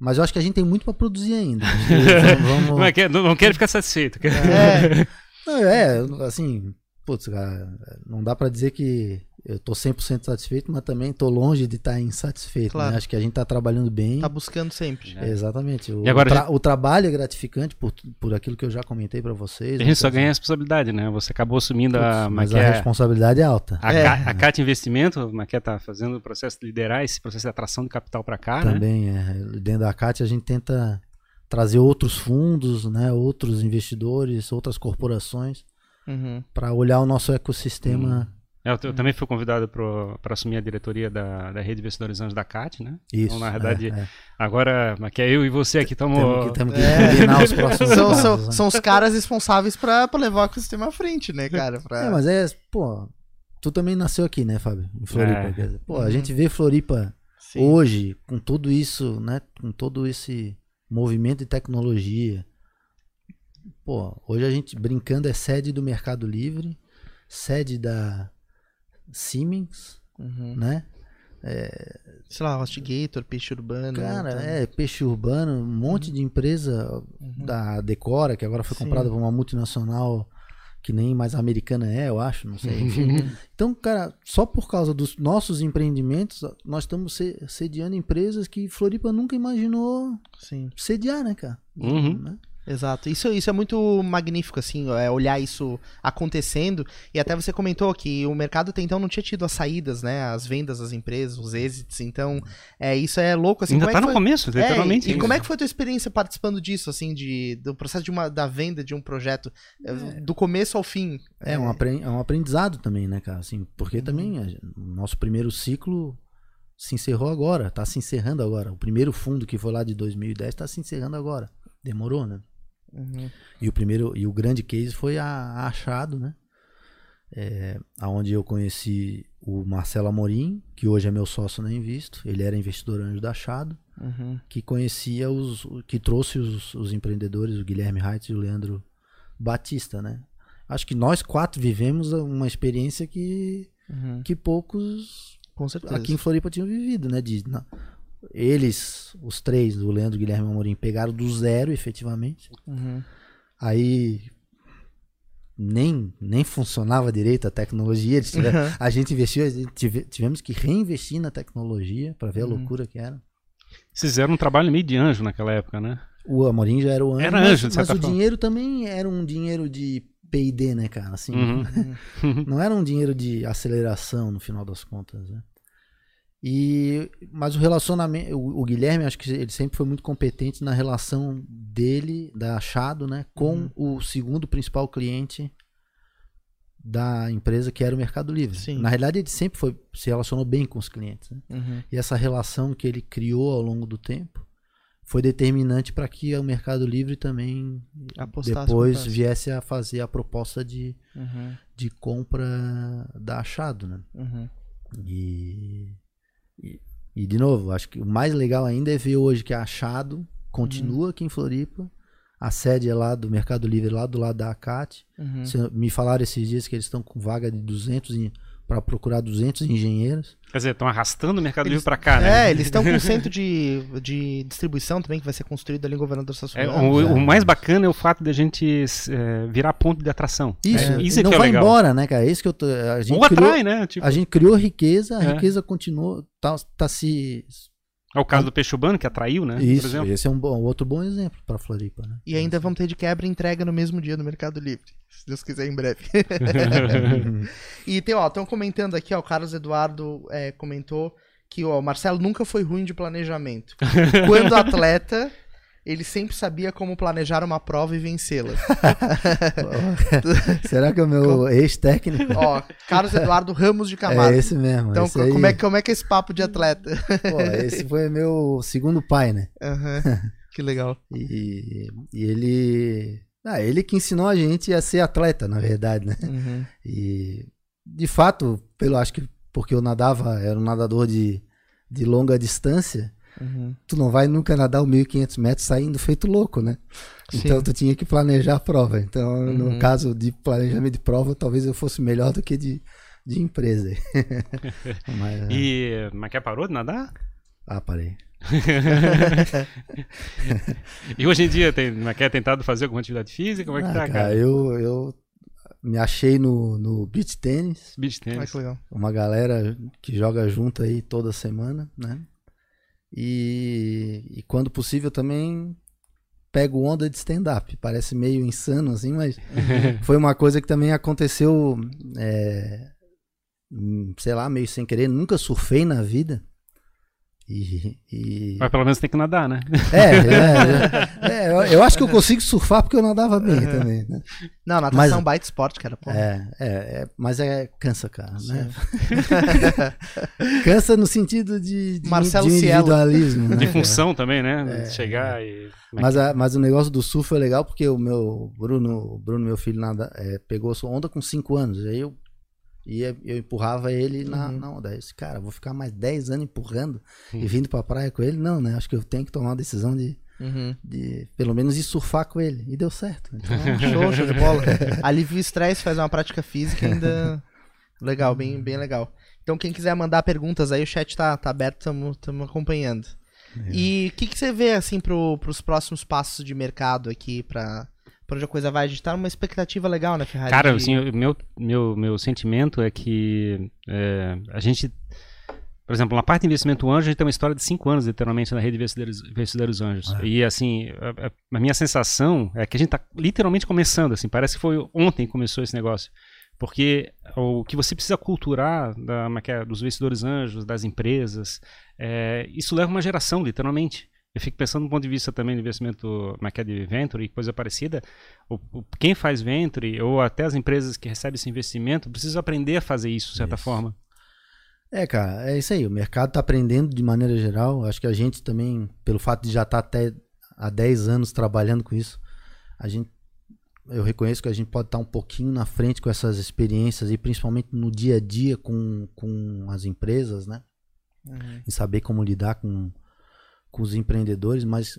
Mas eu acho que a gente tem muito para produzir ainda. Vamos... não, é não, não quero ficar satisfeito. É, é, assim, putz, cara, não dá para dizer que eu tô 100% satisfeito, mas também tô longe de estar tá insatisfeito. Né? Claro. Né? Acho que a gente tá trabalhando bem. Tá buscando sempre. É. Exatamente. O, e agora tra gente... o trabalho é gratificante por, por aquilo que eu já comentei para vocês. A gente só ganha a responsabilidade, né? Você acabou assumindo Putz, a... Mas a responsabilidade é alta. A, é. a CAT Investimento, a Maquia tá fazendo o processo de liderar esse processo de atração de capital para cá, né? Também, né? é. Dentro da CAT a gente tenta trazer outros fundos, né? Outros investidores, outras corporações uhum. para olhar o nosso ecossistema. Uhum. Eu, eu, também fui convidado para assumir a diretoria da, da Rede Investidores Anjos da CAT, né? Isso. Então, na verdade, é, é. agora que é eu e você aqui estamos. Temos que, temos que é. combinar os próximos são, são, né? são, os caras responsáveis para levar o ecossistema à frente, né, cara? Pra... É, mas é, pô, tu também nasceu aqui, né, Fábio? Em Floripa. É. Pô, a uhum. gente vê Floripa Sim. hoje, com tudo isso, né? Com todo esse movimento de tecnologia, Pô, hoje a gente brincando é sede do Mercado Livre, sede da, Siemens, Uhum. né? Sei lá, Hostigator, Peixe Urbano. Cara, então- é, peixe urbano, um monte de empresa da Decora, que agora foi Sim. comprada por uma multinacional que nem mais americana é, eu acho, não sei. enfim. então, cara, só por causa dos nossos empreendimentos, nós estamos se- sediando empresas que Floripa nunca imaginou Sim, sediar, né, cara? Uhum. Né? Exato. Isso, isso é muito magnífico, assim, é olhar isso acontecendo. E até você comentou que o mercado até então não tinha tido as saídas, né? As vendas das empresas, os exits. Então, é, isso é louco, assim. Ainda como é tá que no foi- começo, É, literalmente. e, e como é que foi a tua experiência participando disso, assim, de, do processo de uma, da venda de um projeto, eh, do começo ao fim? É, um, apren- é um aprendizado também, né, cara? Assim, porque também a- o nosso primeiro ciclo se encerrou agora, tá se encerrando agora. O primeiro fundo que foi lá de 2010 tá se encerrando agora. Demorou, né? Uhum. E o primeiro e o grande case foi a, a Achado, né? É, aonde eu conheci o Marcelo Amorim, que hoje é meu sócio na Invisto. Ele era investidor anjo da Achado, Uhum. que conhecia os, que trouxe os, os empreendedores, o Guilherme Reitz e o Leandro Batista, né? Acho que nós quatro vivemos uma experiência que, Uhum. que poucos aqui em Floripa tinham vivido, né? De, na- eles, os três, o Leandro, Guilherme e o Amorim, pegaram do zero, efetivamente. Uhum. Aí nem, nem funcionava direito a tecnologia. Eles tiveram- Uhum. a gente investiu, a gente tive- tivemos que reinvestir na tecnologia para ver a Uhum. loucura que era. Vocês fizeram um trabalho meio de anjo naquela época, né? O Amorim já era o anjo. Era mas, anjo, mas certa o forma. dinheiro também era um dinheiro de P&D, né, cara? Assim, Uhum. Não era um dinheiro de aceleração no final das contas, né? E, mas o relacionamento, o, o Guilherme, acho que ele sempre foi muito competente na relação dele, da Achado, né, com Uhum. o segundo principal cliente da empresa, que era o Mercado Livre. Sim. Na realidade, ele sempre foi, se relacionou bem com os clientes. né? Uhum. E essa relação que ele criou ao longo do tempo foi determinante para que o Mercado Livre também Apostasse depois viesse a fazer a proposta de, Uhum. de compra da Achado, né? Uhum. E, e, e, de novo, acho que o mais legal ainda é ver hoje que a Achado continua aqui em Floripa. A sede é lá do Mercado Livre, lá do lado da ACAT. Uhum. Me falaram esses dias que eles estão com vaga de 200 para procurar 200 engenheiros. Quer dizer, estão arrastando o Mercado Eles- Livre pra cá, né? É, eles estão com um centro de, de distribuição também que vai ser construído ali em Governador É, Sassuolo. o, o mais bacana é o fato de a gente é, virar ponto de atração. Isso, é, isso e é não que é vai legal. embora, né, cara? É isso que eu tô. A gente, Ou criou, atrai, né? Tipo, a gente criou riqueza, a É. riqueza continuou, tá, tá se. É o caso do Peixe Urbano, que atraiu, né? Isso, esse é um bom, outro bom exemplo para Floripa, né? E ainda vamos ter de quebra e entrega no mesmo dia no Mercado Livre. Se Deus quiser, em breve. e tem, ó, estão comentando aqui, ó, o Carlos Eduardo é, comentou que ó, o Marcelo nunca foi ruim de planejamento. Quando atleta, ele sempre sabia como planejar uma prova e vencê-la. Será que é o meu ex-técnico? Ó, Carlos Eduardo Ramos de Camargo. É esse mesmo. Então, esse aí, como, é, que- como é que é esse papo de atleta? pô, esse foi meu segundo pai, né? Aham, Que legal. E, e ele. Ah, ele que ensinou a gente a ser atleta, na verdade, né? Uhum. E de fato, pelo acho que porque eu nadava, era um nadador de, de longa distância, Uhum. tu não vai nunca nadar os 1.500 metros saindo feito louco, né? Então Sim. tu tinha que planejar a prova. Então, Uhum. no caso de planejamento de prova, talvez eu fosse melhor do que de, de empresa. Mas, é. E mas quer parou de nadar? Ah, parei. E hoje em dia tem, mas quer tentado fazer alguma atividade física? Como é que Ah, tá, cara, cara? eu, eu me achei no, no beach tênis. Beach tennis. que legal. Uma galera que joga junto aí toda semana, né? E, e quando possível também pego onda de stand-up. Parece meio insano assim, mas foi uma coisa que também aconteceu, é, sei lá, meio sem querer. Nunca surfei na vida. E, e- Mas pelo menos tem que nadar, né? é, é, é, eu, eu acho que eu consigo surfar porque eu nadava bem também. Né? Não, natação Mas- é um baita esporte, cara. Pô. É, é, é, mas é cansa, cara, né? cansa no sentido de, de, Marcelo de Cielo. individualismo, né? De função também, né? É. Chegar e. Mas, a- mas o negócio do surf foi legal porque o meu Bruno, Bruno meu filho, nada, é, pegou sua onda com 5 anos. Aí eu, ia, eu empurrava ele na, Uhum. na onda. Eu disse, cara, vou ficar mais 10 anos empurrando Hum. e vindo pra praia com ele? Não, né? Acho que eu tenho que tomar uma decisão de, Uhum. de pelo menos ir surfar com ele. E deu certo. Então, Show, show de bola. Alivia o estresse, faz uma prática física e ainda, Legal, bem, bem legal. Então, quem quiser mandar perguntas aí, o chat tá, tá aberto, estamos acompanhando. É. E o que, que você vê, assim, pro, pros próximos passos de mercado aqui, pra, pra onde a coisa vai? A gente tá numa expectativa legal, né, Ferrari? Cara, de- assim, o meu, meu, meu sentimento é que é, a gente, por exemplo, na parte de investimento anjo, a gente tem uma história de cinco anos, literalmente, na rede de investidores, investidores anjos. É. E, assim, a, a- a minha sensação é que a gente está literalmente começando, assim, parece que foi ontem que começou esse negócio. Porque o que você precisa culturar da, é é, dos investidores anjos, das empresas, é, isso leva uma geração, literalmente. Eu fico pensando do ponto de vista também do investimento como é que é, de venture e coisa parecida. O, o- quem faz venture ou até as empresas que recebem esse investimento precisam aprender a fazer isso, de certa Isso. forma. É, cara, é isso aí. O mercado tá aprendendo de maneira geral. Acho que a gente também, pelo fato de já estar até há 10 anos trabalhando com isso, a gente eu reconheço que a gente pode estar um pouquinho na frente com essas experiências e principalmente no dia a dia com, com as empresas, né? Uhum. Em saber como lidar com, com os empreendedores, mas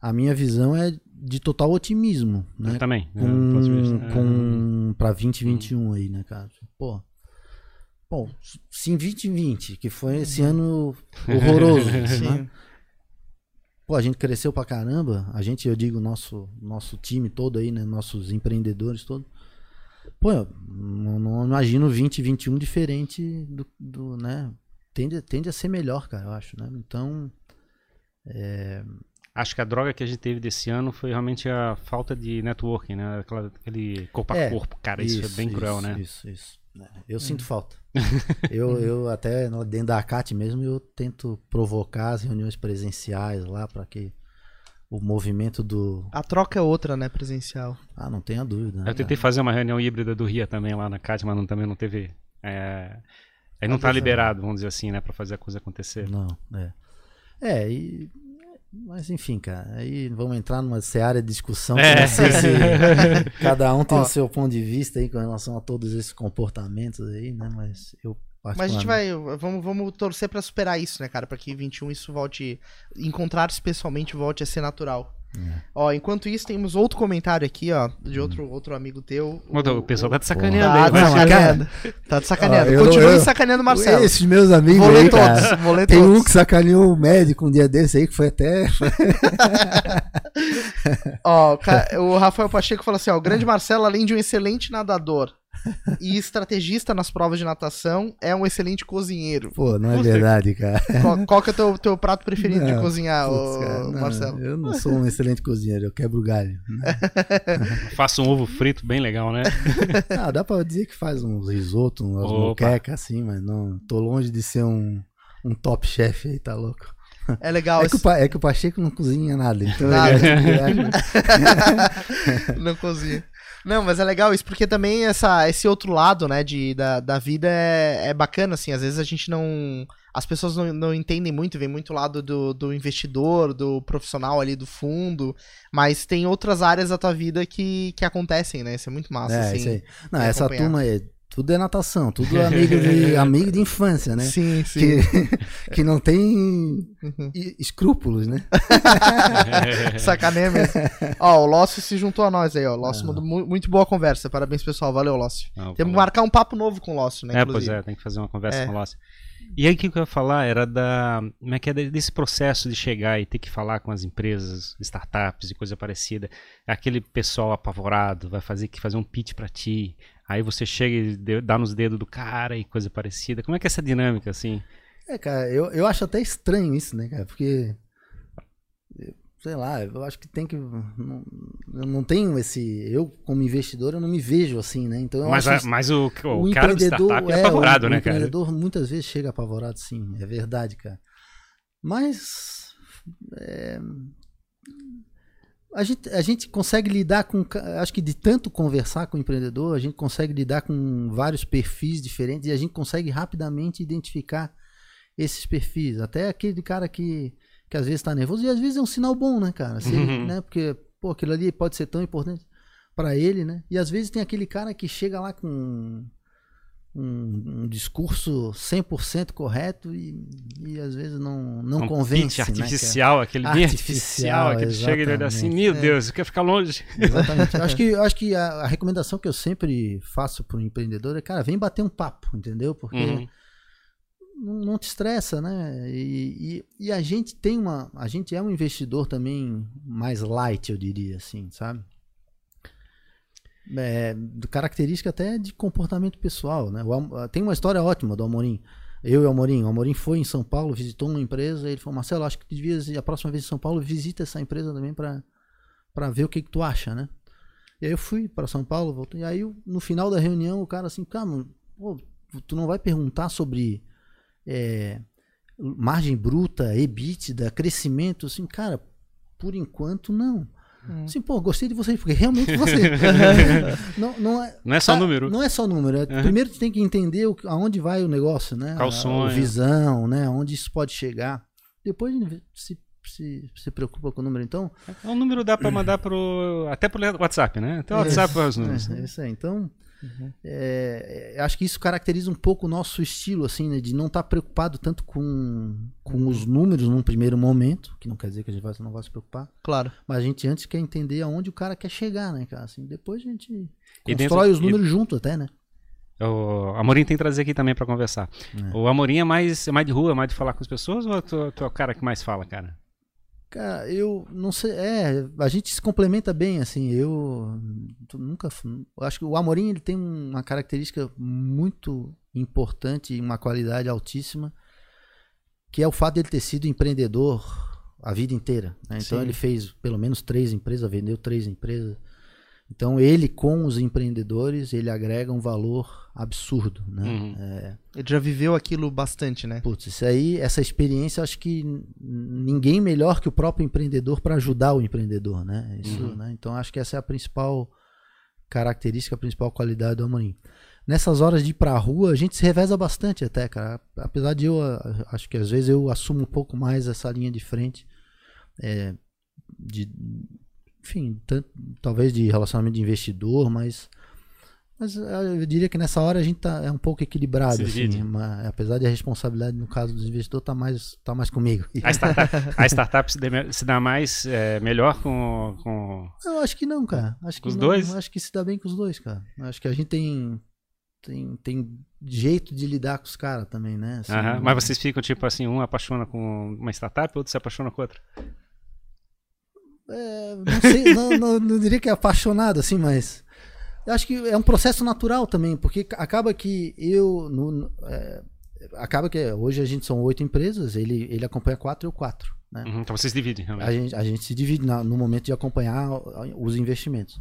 a minha visão é de total otimismo, né? Eu também. né, com, vista- com para 2021 aí, né, cara? Pô. Bom, se em 2020, que foi esse ano horroroso, né? Sim. Pô, a gente cresceu pra caramba. A gente, eu digo, nosso nosso time todo aí, né, nossos empreendedores todos. Pô, eu não, não imagino 2021 diferente do, do né? Tende, tende a ser melhor, cara, eu acho, né? Então, Acho que a droga que a gente teve desse ano foi realmente a falta de networking, né? Aquela, aquele corpo a É, corpo. Cara, isso, é bem cruel, isso, né? Isso, isso. É, Eu sinto falta. eu, eu até dentro da ACAT mesmo, eu tento provocar as reuniões presenciais lá para que o movimento do... A troca é outra, né, presencial. Ah, não tenha dúvida. né, Eu tentei fazer uma reunião híbrida do RIA também lá na CAT, mas não- também não teve. É, aí não tá liberado, vamos dizer assim, né, pra fazer a coisa acontecer. Não, é. É, e... Mas enfim, cara, aí vamos entrar numa seara de discussão É. não sei se cada um tem Ó. o seu ponto de vista aí com relação a todos esses comportamentos aí, né? Mas eu Mas a gente vai. Vamos, vamos torcer pra superar isso, né, cara? Pra que 21 isso volte. Encontrar-se pessoalmente volte a ser natural. É. Ó, enquanto isso, temos outro comentário aqui, ó, de outro, outro amigo teu. Ô, O, pessoal tá te sacaneando Tá aí, te vai. não, sacaneando. Tá te sacaneando. Ó, eu- Continue eu- sacaneando o Marcelo. Esses meus amigos Vou ler aí, cara, todos. Vou ler Tem todos. um que sacaneou o médico um dia desse aí, que foi até. Ó, o Rafael Pacheco falou assim: ó, o grande Marcelo, além de um excelente nadador e estrategista nas provas de natação, é um excelente cozinheiro. Pô, não é verdade, cara. Qual, qual que é o teu, teu prato preferido de Não, cozinhar, Putz, cara, não, Marcelo? Eu não sou um excelente cozinheiro, eu quebro galho. Faça um ovo frito bem legal, né? Ah, dá pra dizer que faz uns risoto, umas moquecas assim, mas não. Tô longe de ser um, um top chef aí, tá louco? É legal. É que, o, é que o Pacheco não cozinha nada, então Nada. ele é- Não cozinha. Não, mas é legal isso, porque também essa, esse outro lado, né, de, da, da vida é, é bacana, assim, às vezes a gente não... As pessoas não, não entendem muito, vem muito o lado do, do investidor, do profissional ali, do fundo, mas tem outras áreas da tua vida que, que acontecem, né, isso é muito massa, é, assim. isso aí. Não, essa acompanhar. turma é. Tudo é natação, tudo amigo de, amigo de infância, né? Sim, sim. Que, que não tem Uhum. escrúpulos, né? Sacaneia mesmo. Ó, o Lócio se juntou a nós aí, ó. Lócio Ah. mandou mu- muito boa conversa. Parabéns, pessoal. Valeu, Lócio. Não, Temos que marcar um papo novo com o Lócio, né? É, pois inclusive. é, tem que fazer uma conversa É. com o Lócio. E aí o que eu ia falar era da. Como é que é de- desse processo de chegar e ter que falar com as empresas, startups e coisa parecida. Aquele pessoal apavorado vai fazer que fazer um pitch pra ti. Aí você chega e dá nos dedos do cara e coisa parecida. Como é que é essa dinâmica, assim? É, cara, eu, eu acho até estranho isso, né, cara? Porque. Sei lá, eu acho que tem que. Não, eu não tenho esse. Eu, como investidor, eu não me vejo assim, né? Então eu Mas, acho mas o, o, cara do startup é, o- apavorado, o né, cara? empreendedor muitas vezes chega apavorado, sim, é verdade, cara. Mas é, a, gente, a gente consegue lidar com, acho que de tanto conversar com o empreendedor, a gente consegue lidar com vários perfis diferentes e a gente consegue rapidamente identificar esses perfis. Até aquele cara que, que às vezes está nervoso e às vezes é um sinal bom, né, cara? Uhum. né? Porque pô, aquilo ali pode ser tão importante para ele, né? E às vezes tem aquele cara que chega lá com um, um discurso 100% correto e, e às vezes não, não um convence. né, artificial, aquele bem Artificial, artificial, aquele chega e ele olha assim, meu É. Deus, eu quero ficar longe. é- exatamente. Eu acho que, acho que a, a recomendação que eu sempre faço para o empreendedor é, cara, vem bater um papo, entendeu? Porque Uhum. não, não te estressa, né? E, e, e a gente tem uma. A gente é um investidor também mais light, eu diria assim, sabe? É, característica até de comportamento pessoal, né? O tem uma história ótima do Amorim. Eu e o Amorim. O Amorim foi em São Paulo, visitou uma empresa. Ele falou: Marcelo, acho que devia, a próxima vez em São Paulo, visita essa empresa também para ver o que, que tu acha, né? E aí eu fui para São Paulo, voltei. E aí no final da reunião o cara assim, cara, tu não vai perguntar sobre é, margem bruta, EBITDA, crescimento, assim, cara, por enquanto não. Hum. Assim, pô, gostei de você, porque realmente você. não, não é, Não é só tá- número. Não é só número. é- Uhum. Primeiro tu tem que entender o, aonde vai o negócio, né? O A-. A visão, né? Aonde isso pode chegar. Depois se, se, se preocupa com o número. Então, O número dá pra mandar pro. Até pro WhatsApp, né? Até o É, WhatsApp para os números. É, é isso aí. Então, Uhum. é, é, acho que isso caracteriza um pouco o nosso estilo, assim, né? De não estar preocupado tanto com, com os números num primeiro momento, que não quer dizer que a gente vai, não vai se preocupar, Claro. mas a gente antes quer entender aonde o cara quer chegar, né, cara? Assim, depois a gente E constrói dentro- os números junto até, né? O Amorim tem que trazer aqui também pra conversar. É. O Amorim é mais, é mais de rua, é mais de falar com as pessoas ou tu, tu é o cara que mais fala, cara? Cara, eu não sei. É, a gente se complementa bem, assim. Eu nunca. acho que o Amorim ele tem uma característica muito importante e uma qualidade altíssima, que é o fato dele ter sido empreendedor a vida inteira. né? Então Sim. ele fez pelo menos três empresas, vendeu três empresas. Então ele com os empreendedores ele agrega um valor absurdo, né? Uhum. É, Ele já viveu aquilo bastante, né? Putz, isso aí, essa experiência, acho que ninguém melhor que o próprio empreendedor para ajudar o empreendedor, né? Isso, Uhum. né? Então, acho que essa é a principal característica, a principal qualidade do Amorim. Nessas horas de ir pra rua, a gente se reveza bastante até, cara. Apesar de eu, acho que às vezes eu assumo um pouco mais essa linha de frente, é, de, enfim, tanto, talvez de relacionamento de investidor, mas mas ah, eu diria que nessa hora a gente tá, é um pouco equilibrado, assim, mas, apesar de a responsabilidade no caso dos investidores tá mais, tá mais comigo. A startup, a startup se, dê- se dá mais é, melhor com, com. Eu acho que não, cara. Acho que Os não, dois? Acho que se dá bem com os dois, cara. Acho que a gente tem tem, tem jeito de lidar com os caras também, né? Assim, Mas vocês ficam tipo assim, um apaixona com uma startup, outro se apaixona com outra. É, não sei, não, não- não diria que é apaixonado, assim, mas. Eu acho que é um processo natural também, porque acaba que eu. no- é, acaba que hoje a gente são oito empresas, ele, ele acompanha quatro, eu quatro. Né? Uhum, então vocês dividem, realmente. A gente, a gente se divide na- no momento de acompanhar os investimentos.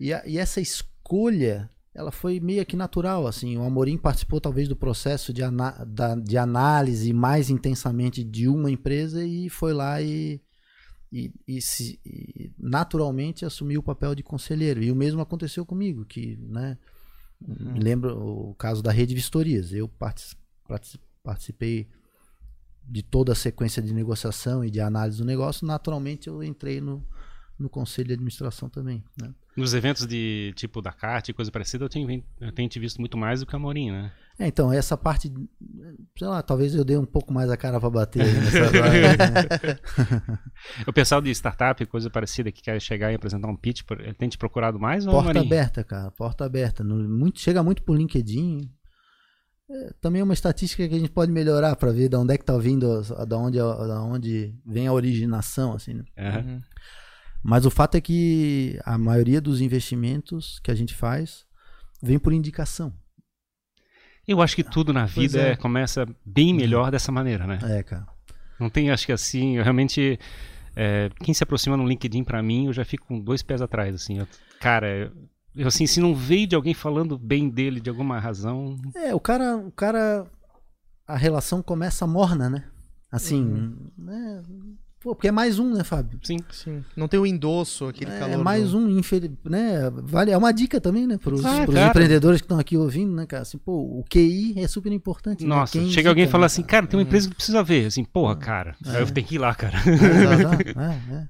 E, a- e essa escolha, ela foi meio que natural, assim. O Amorim participou talvez do processo de, ana- da- de análise mais intensamente de uma empresa e foi lá e, e, e se, e naturalmente assumiu o papel de conselheiro. E o mesmo aconteceu comigo, que, né, me lembro o caso da Rede Vistorias. Eu partici- partici- participei de toda a sequência de negociação e de análise do negócio, naturalmente eu entrei no, no conselho de administração também. Né? Nos eventos de tipo da CAT e coisa parecida, eu tenho, eu tenho te visto muito mais do que a Amorim, né? É, então, essa parte, sei lá, talvez eu dei um pouco mais a cara para bater aí nessas horas, né? O pessoal de startup e coisa parecida que quer chegar e apresentar um pitch, tem te procurado mais ou Porta aberta, cara, porta aberta. No- muito, chega muito por LinkedIn. É, também é uma estatística que a gente pode melhorar para ver de onde é que tá vindo, da onde, da onde vem a originação, assim, né? Uhum. Mas o fato é que a maioria dos investimentos que a gente faz vem por indicação. Eu acho que tudo na vida é. começa bem melhor dessa maneira, né? É, cara. Não tem, acho que assim, eu realmente. é, quem se aproxima no LinkedIn pra mim, eu já fico com dois pés atrás, assim. eu- cara, eu, assim, se não veio de alguém falando bem dele de alguma razão. É, o cara, o cara, a relação começa morna, né? Assim, Uhum. né? Pô, porque é mais um, né, Fábio? Sim. Sim. Não tem o endosso, aquele É, calor. mais do- um, infeliz, né? Vale, é uma dica também, né, pros, Ah, pros claro. empreendedores que estão aqui ouvindo, né, cara? Assim, pô, o QI é super importante. né? Nossa, Quem chega alguém e fala né, assim, cara, tem uma empresa que precisa ver. Assim, porra, cara. É. Aí eu tenho que ir lá, cara. É, é.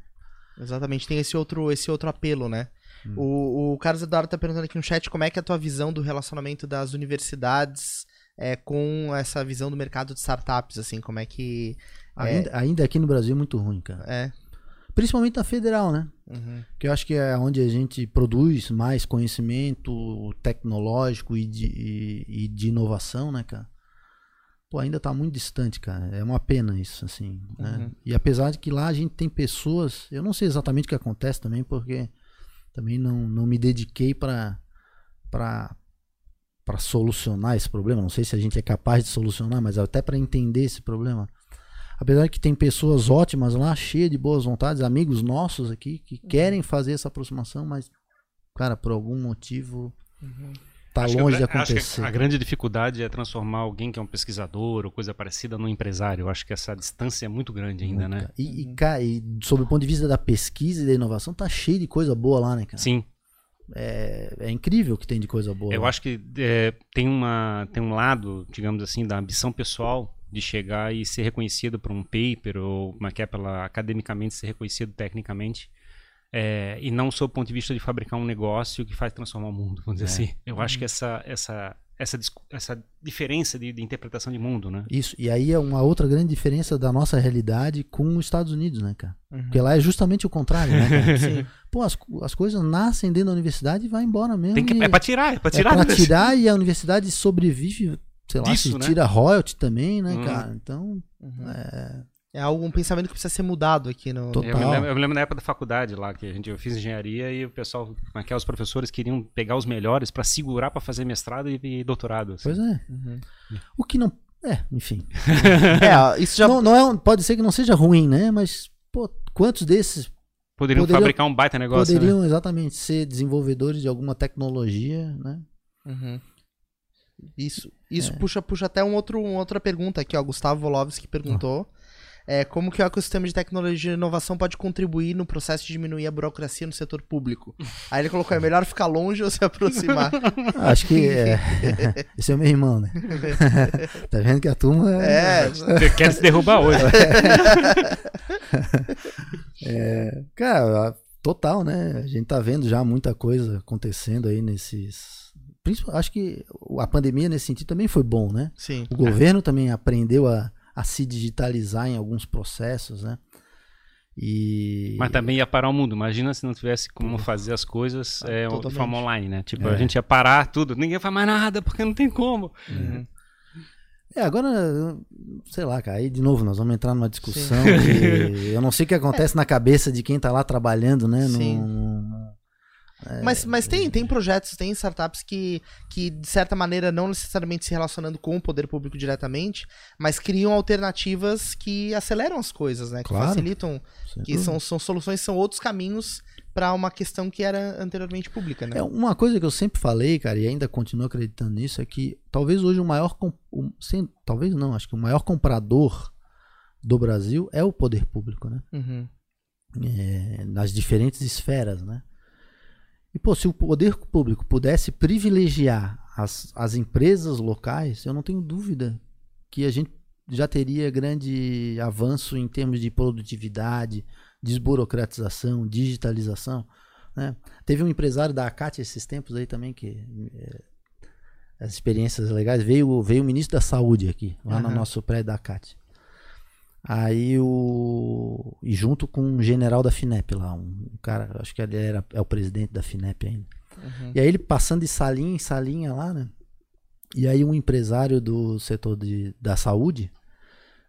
Exatamente, tem esse outro, esse outro apelo, né? Hum. O, o Carlos Eduardo tá perguntando aqui no chat como é que é a tua visão do relacionamento das universidades é, com essa visão do mercado de startups, assim, como é que... Ainda, ainda aqui no Brasil é muito ruim, cara. É. Principalmente na federal, né? Uhum. Que eu acho que é onde a gente produz mais conhecimento tecnológico e de, e, e de inovação, né, cara? Pô, ainda tá muito distante, cara. É uma pena isso, assim. Né? Uhum. E apesar de que lá a gente tem pessoas, eu não sei exatamente o que acontece também, porque também não, não me dediquei para para para solucionar esse problema. Não sei se a gente é capaz de solucionar, mas até para entender esse problema. Apesar de que tem pessoas ótimas lá, cheias de boas vontades, amigos nossos aqui que Uhum. querem fazer essa aproximação, mas cara, por algum motivo tá Acho que longe de que acontecer. a grande dificuldade é transformar alguém que é um pesquisador ou coisa parecida num empresário. Eu acho que essa distância é muito grande ainda, né? E, e, cara, e sob o ponto de vista da pesquisa e da inovação, tá cheio de coisa boa lá, né, cara? Sim, É, é incrível o que tem de coisa boa. eu lá. acho que é, tem, uma, tem um lado, digamos assim, da ambição pessoal de chegar e ser reconhecido por um paper ou uma que é pela academicamente ser reconhecido tecnicamente. é, e não sob o ponto de vista de fabricar um negócio que faz transformar o mundo, vamos dizer É. assim. Eu acho que essa, essa, essa, essa diferença de, de interpretação de mundo, né? Isso, e aí é uma outra grande diferença da nossa realidade com os Estados Unidos, né, cara? Uhum. Porque lá é justamente o contrário, né. Pô, as, as coisas nascem dentro da universidade e vai embora mesmo. Tem que, e é pra tirar, é pra é tirar. pra desse- tirar e a universidade sobrevive, sei lá, Disso, se né? tira royalty também, né, Uhum. cara? Então, Uhum. é, É algum pensamento que precisa ser mudado aqui no. Total. Eu me, lembro, eu me lembro na época da faculdade lá, que a gente, eu fiz engenharia e o pessoal, como é é, professores queriam pegar os melhores pra segurar pra fazer mestrado e, e doutorado. assim. pois é. Uhum. O que não. É, enfim. É, isso já. Não, não é, um- pode ser que não seja ruim, né? Mas, pô, quantos desses Poderiam Poderiam- fabricar um baita negócio. né? poderiam exatamente ser desenvolvedores de alguma tecnologia, né? Uhum. Isso, isso É. puxa, puxa até um outro, uma outra pergunta aqui, ó. Gustavo Volovski perguntou. É, como que o ecossistema de tecnologia e inovação pode contribuir no processo de diminuir a burocracia no setor público? Aí ele colocou, é melhor ficar longe ou se aproximar? Acho que é. Esse é meu irmão, né? tá vendo que a turma É, Você quer se derrubar hoje. é, Cara, total, né? A gente tá vendo já muita coisa acontecendo aí nesses. Acho que a pandemia nesse sentido também foi bom, né? sim. O governo também aprendeu a, a se digitalizar em alguns processos, né? E. Mas também ia parar o mundo. Imagina se não tivesse como fazer as coisas é, de forma online, né? Tipo, É. a gente ia parar tudo. Ninguém faz mais nada porque não tem como. Uhum. É, agora, sei lá, cara, aí de novo nós vamos entrar numa discussão que eu não sei o que acontece na cabeça de quem tá lá trabalhando, né? no- Sim. No- Mas, mas tem, tem projetos, tem startups que, que, de certa maneira, não necessariamente se relacionando com o poder público diretamente, mas criam alternativas que aceleram as coisas, né? Que Claro. facilitam, que são, são soluções, são outros caminhos para uma questão que era anteriormente pública, né? É, uma coisa que eu sempre falei, cara, e ainda continuo acreditando nisso, é que talvez hoje o maior. o- sem- talvez não, acho que o maior comprador do Brasil é o poder público, né? Uhum. É, nas diferentes esferas, né? E, pô, se o poder público pudesse privilegiar as, as empresas locais, eu não tenho dúvida que a gente já teria grande avanço em termos de produtividade, desburocratização, digitalização. Né? Teve um empresário da ACAT esses tempos aí também que é, as experiências legais veio veio o ministro da saúde aqui lá no Aham. nosso prédio da ACAT. Aí o. E junto com um general da FINEP lá, um cara, acho que ele era, é o presidente da FINEP ainda. Uhum. E aí ele passando de salinha em salinha lá, né? E aí um empresário do setor de, da saúde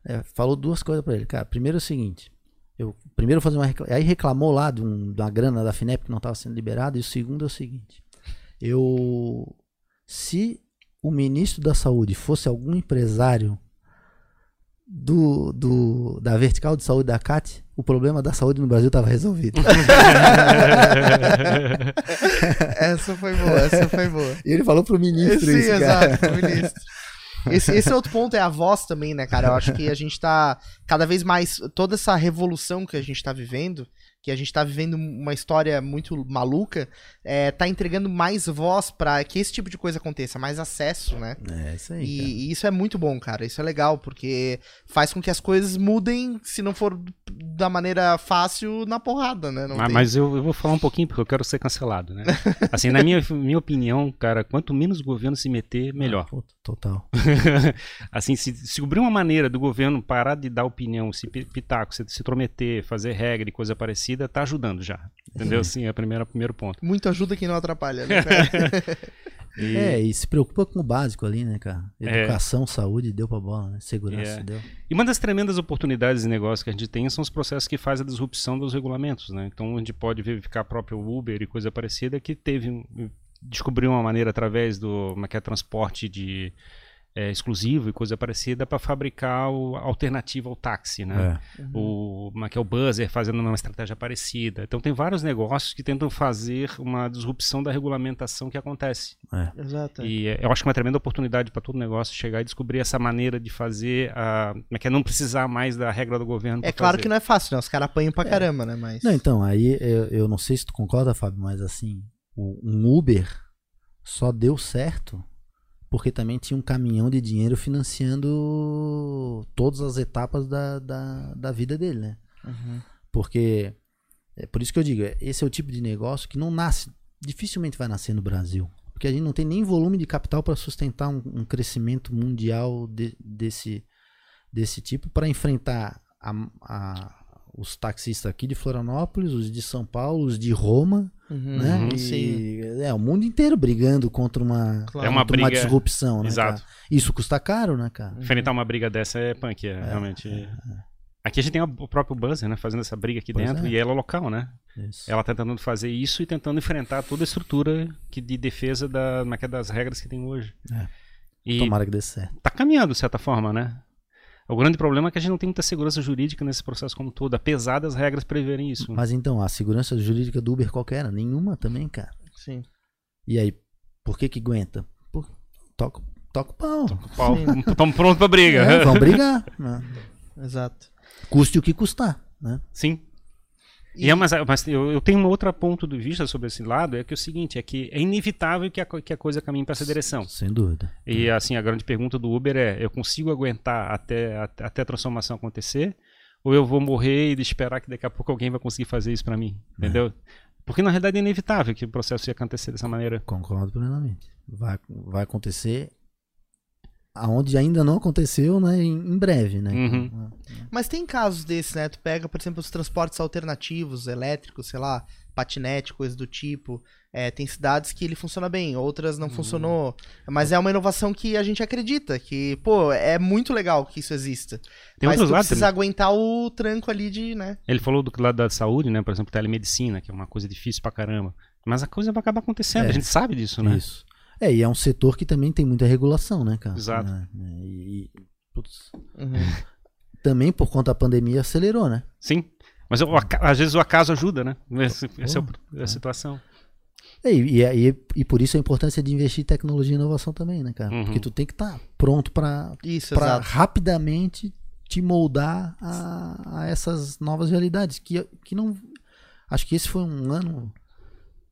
é, falou duas coisas pra ele. Cara, primeiro é o seguinte. Eu primeiro fazer uma recla- aí reclamou lá de, um, de uma grana da FINEP que não estava sendo liberada. E o segundo é o seguinte. Eu. Se o ministro da saúde fosse algum empresário do, do, da vertical de saúde da CAT, o problema da saúde no Brasil estava resolvido. Essa foi boa, essa foi boa. e ele falou pro ministro Sim, isso, cara. exato, o ministro. Esse, esse outro ponto é a voz também, né, cara? Eu acho que a gente tá cada vez mais. Toda essa revolução que a gente tá vivendo, que a gente tá vivendo uma história muito maluca, é, tá entregando mais voz para que esse tipo de coisa aconteça, mais acesso, né? É isso aí. E, e, isso é muito bom, cara. Isso é legal, porque faz com que as coisas mudem, se não for da maneira fácil, na porrada, né? Não mas, tem... mas eu, eu, vou falar um pouquinho, porque eu quero ser cancelado, né? assim, na minha, minha opinião, cara, quanto menos o governo se meter, melhor. Ah, total. assim, se, se cobrir uma maneira do governo parar de dar opinião, se pitaco, se, se intrometer, fazer regra e coisa parecida, tá ajudando já. Entendeu? Sim, é o primeiro, primeiro ponto. Muito ajuda quem não atrapalha, né, e... É, e se preocupa com o básico ali, né, cara? É. Educação, é. saúde, deu pra bola, né? Segurança, é. deu. E uma das tremendas oportunidades de negócio que a gente tem são os processos que fazem a disrupção dos regulamentos, né? Então a gente pode verificar próprio Uber e coisa parecida que teve descobriu uma maneira através do como é que é, transporte de é, exclusivo e coisa parecida para fabricar o, a alternativa ao táxi, né? É. Uhum. O, é que é o buzzer fazendo uma estratégia parecida. Então tem vários negócios que tentam fazer uma disrupção da regulamentação que acontece. É. Exato. E é, eu acho que é uma tremenda oportunidade para todo negócio chegar e descobrir essa maneira de fazer, a, é que é não precisar mais da regra do governo. É claro fazer. que não é fácil, né? Os caras apanham pra é. caramba, né? Mas... Não, então, aí eu, eu não sei se tu concorda, Fábio, mas assim, o, um Uber só deu certo porque também tinha um caminhão de dinheiro financiando todas as etapas da, da, da vida dele, né? Uhum. Porque, é por isso que eu digo, esse é o tipo de negócio que não nasce, dificilmente vai nascer no Brasil. Porque a gente não tem nem volume de capital para sustentar um, um, crescimento mundial de, desse, desse tipo para enfrentar a, a, os taxistas aqui de Florianópolis, os de São Paulo, os de Roma, uhum, né? E, sim. É, o mundo inteiro brigando contra uma, claro. é uma, briga... uma disrupção, né? Exato. Cara? Isso custa caro, né, cara? Enfrentar uma briga dessa é punk, é, é realmente. É, é. Aqui a gente tem o próprio Buzzer, né? Fazendo essa briga aqui pois dentro, é. e ela é local, né? Isso. Ela tá tentando fazer isso e tentando enfrentar toda a estrutura que, de defesa da, das regras que tem hoje. É. E Tomara que dê certo. Tá caminhando, de certa forma, né? O grande problema é que a gente não tem muita segurança jurídica nesse processo como todo, apesar das regras preverem isso. Mas então, a segurança jurídica do Uber qualquer Nenhuma também, cara. Sim. E aí, por que que aguenta? Por... Toca, toca o pau. Toca o pau. Estamos prontos pra briga. É, vamos brigar. né? Exato. Custe o que custar, né? Sim. E, é, mas, mas eu, eu, tenho um outro ponto de vista sobre esse lado, é que é o seguinte, é que é inevitável que a, que a coisa caminhe para essa direção. Sem dúvida. E assim, a grande pergunta do Uber é, eu consigo aguentar até, até, até a transformação acontecer? Ou eu vou morrer e esperar que daqui a pouco alguém vai conseguir fazer isso para mim? É. Entendeu? Porque na realidade é inevitável que o processo ia acontecer dessa maneira. Concordo plenamente. Vai, vai acontecer aonde ainda não aconteceu, né, em, breve, né? Uhum. Mas tem casos desses, né? Tu pega, por exemplo, os transportes alternativos, elétricos, sei lá, patinete, coisa do tipo. É, tem cidades que ele funciona bem, outras não uhum. funcionou. Mas é uma inovação que a gente acredita, que, pô, é muito legal que isso exista. Tem mas tu precisa também. aguentar o tranco ali de, né? Ele falou do lado da saúde, né? Por exemplo, telemedicina, que é uma coisa difícil pra caramba. Mas a coisa vai acabar acontecendo, é. a gente sabe disso, né? Isso. É, e é um setor que também tem muita regulação, né, cara? Exato. É, é, e, putz, uhum. Também por conta da pandemia acelerou, né? Sim. Mas eu, às vezes o acaso ajuda, né? Essa, essa é a é. situação. É, e, e, e, por isso a importância de investir em tecnologia e inovação também, né, cara? Uhum. Porque tu tem que estar tá pronto para rapidamente te moldar a, a, essas novas realidades. Que, que não. Acho que esse foi um ano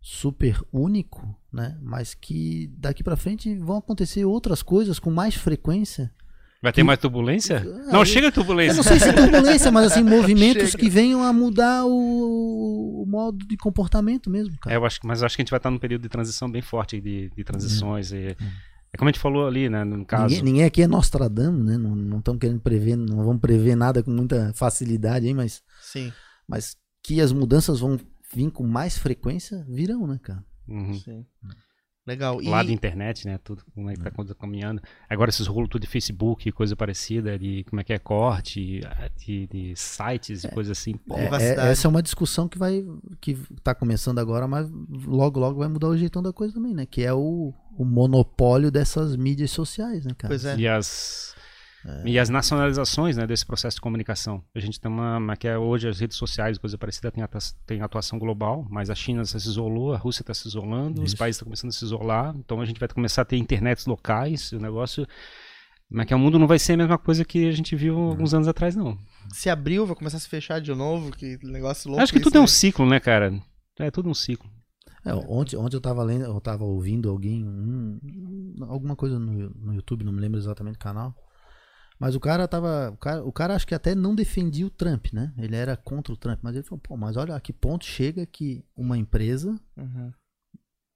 super único, né? Mas que daqui para frente vão acontecer outras coisas com mais frequência. Vai ter que... mais turbulência? Ah, não, eu... chega turbulência. Eu não sei se turbulência, mas assim, movimentos chega. que venham a mudar o... o, modo de comportamento mesmo, cara. É, eu acho, mas eu acho que a gente vai estar num período de transição bem forte de, de transições. É. E... É como a gente falou ali, né? No caso. Ninguém, ninguém aqui é Nostradamus, né? Não estamos querendo prever, não vamos prever nada com muita facilidade aí, mas. Sim. Mas que as mudanças vão vir com mais frequência, virão, né, cara? Uhum. Sim. Legal. E... Lado internet, né? Tudo como é que tá uhum. caminhando. Agora esses rolos tudo de Facebook, coisa parecida, de como é que é corte, de, de sites e é, coisa assim. Pô, é, é, essa é uma discussão que vai. que tá começando agora, mas logo, logo vai mudar o jeitão da coisa também, né? Que é o, o monopólio dessas mídias sociais, né, cara? Pois é. E as é. E as nacionalizações né, desse processo de comunicação. A gente tem uma, uma que é hoje as redes sociais, coisa parecida, tem, tem atuação global, mas a China se isolou, a Rússia está se isolando, Isso. os países estão começando a se isolar, então a gente vai começar a ter internets locais, o negócio Mas que o mundo não vai ser a mesma coisa que a gente viu alguns anos atrás, não. Se abriu, vai começar a se fechar de novo, que negócio louco. Acho que tudo é um né? ciclo, né, cara? É tudo um ciclo. É, ontem, ontem eu tava lendo, eu tava ouvindo alguém, um- um- alguma coisa no, no YouTube, não me lembro exatamente o canal. Mas o cara tava. O cara, o cara acho que até não defendia o Trump, né? Ele era contra o Trump. Mas ele falou, pô, mas olha a que ponto chega que uma empresa Uhum.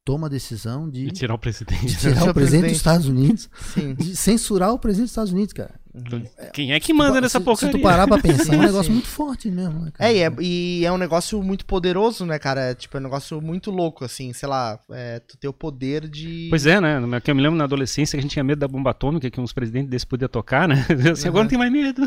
Toma a decisão de, E tirar o presidente. de tirar o presidente presidente. dos Estados Unidos, Sim. de censurar o presidente dos Estados Unidos, cara. Quem é que manda nessa se, porcaria? Se tu parar pra pensar, é um negócio sim. muito forte mesmo, né, cara? É, e é, e é um negócio muito poderoso, né, cara? É, tipo, é um negócio muito louco, assim, sei lá, é, tu ter o poder de. Pois é, né? Eu me lembro na adolescência que a gente tinha medo da bomba atômica, que uns presidentes desses podiam tocar, né? Assim, Agora não tem mais medo.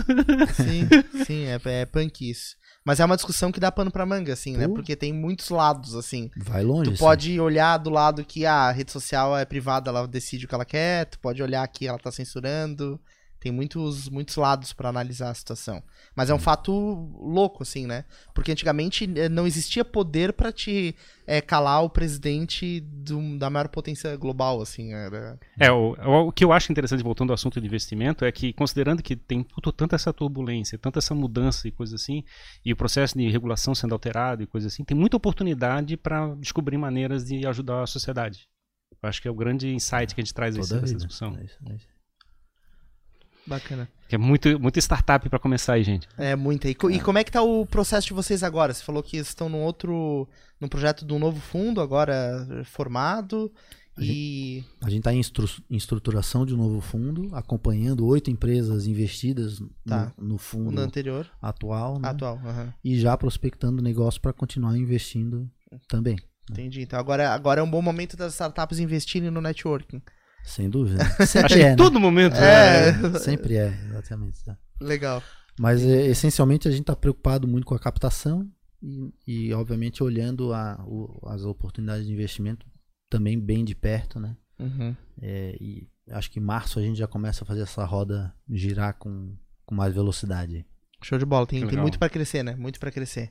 Sim, sim, é, é punk isso. Mas é uma discussão que dá pano pra manga, assim, né? Pô. Porque tem muitos lados, assim. Vai longe. Tu pode olhar do lado que ah, a rede social é privada, ela decide o que ela quer. Tu pode olhar que ela tá censurando. Tem muitos, muitos lados pra analisar a situação. Mas é um fato louco, assim, né? Porque antigamente eh, não existia poder pra te eh, calar o presidente do- da maior potência global, assim. Era... É, o, o- o que eu acho interessante, voltando ao assunto de investimento, é que, considerando que tem tudo, tanta essa turbulência, tanta essa mudança e coisa assim, e o processo de regulação sendo alterado e coisa assim, tem muita oportunidade para descobrir maneiras de ajudar a sociedade. Eu acho que é o grande insight que a gente traz Toda desse- a dessa vida. discussão. É isso, é isso. Bacana. Que é muito, muita startup para começar aí, gente. É, muita. E, co- e como é que tá o processo de vocês agora? Você falou que estão num outro. num projeto de um novo fundo, agora formado. E. A gente está em, em estruturação de um novo fundo, acompanhando oito empresas investidas no, Tá. no O fundo anterior, atual, né? atual. e já prospectando negócio para continuar investindo também, Entendi. Então agora, agora é um bom momento das startups investirem no networking. Sem dúvida. Acho Sempre que é, né? todo momento. É. né? Sempre é, exatamente. tá. Legal. Mas é, essencialmente a gente está preocupado muito com a captação e, e, obviamente olhando a- o- as oportunidades de investimento também bem de perto, né? Uhum. É, e acho que em março a gente já começa a fazer essa roda girar com, com mais velocidade. Show de bola. Tem, tem muito pra crescer, né? Muito pra crescer.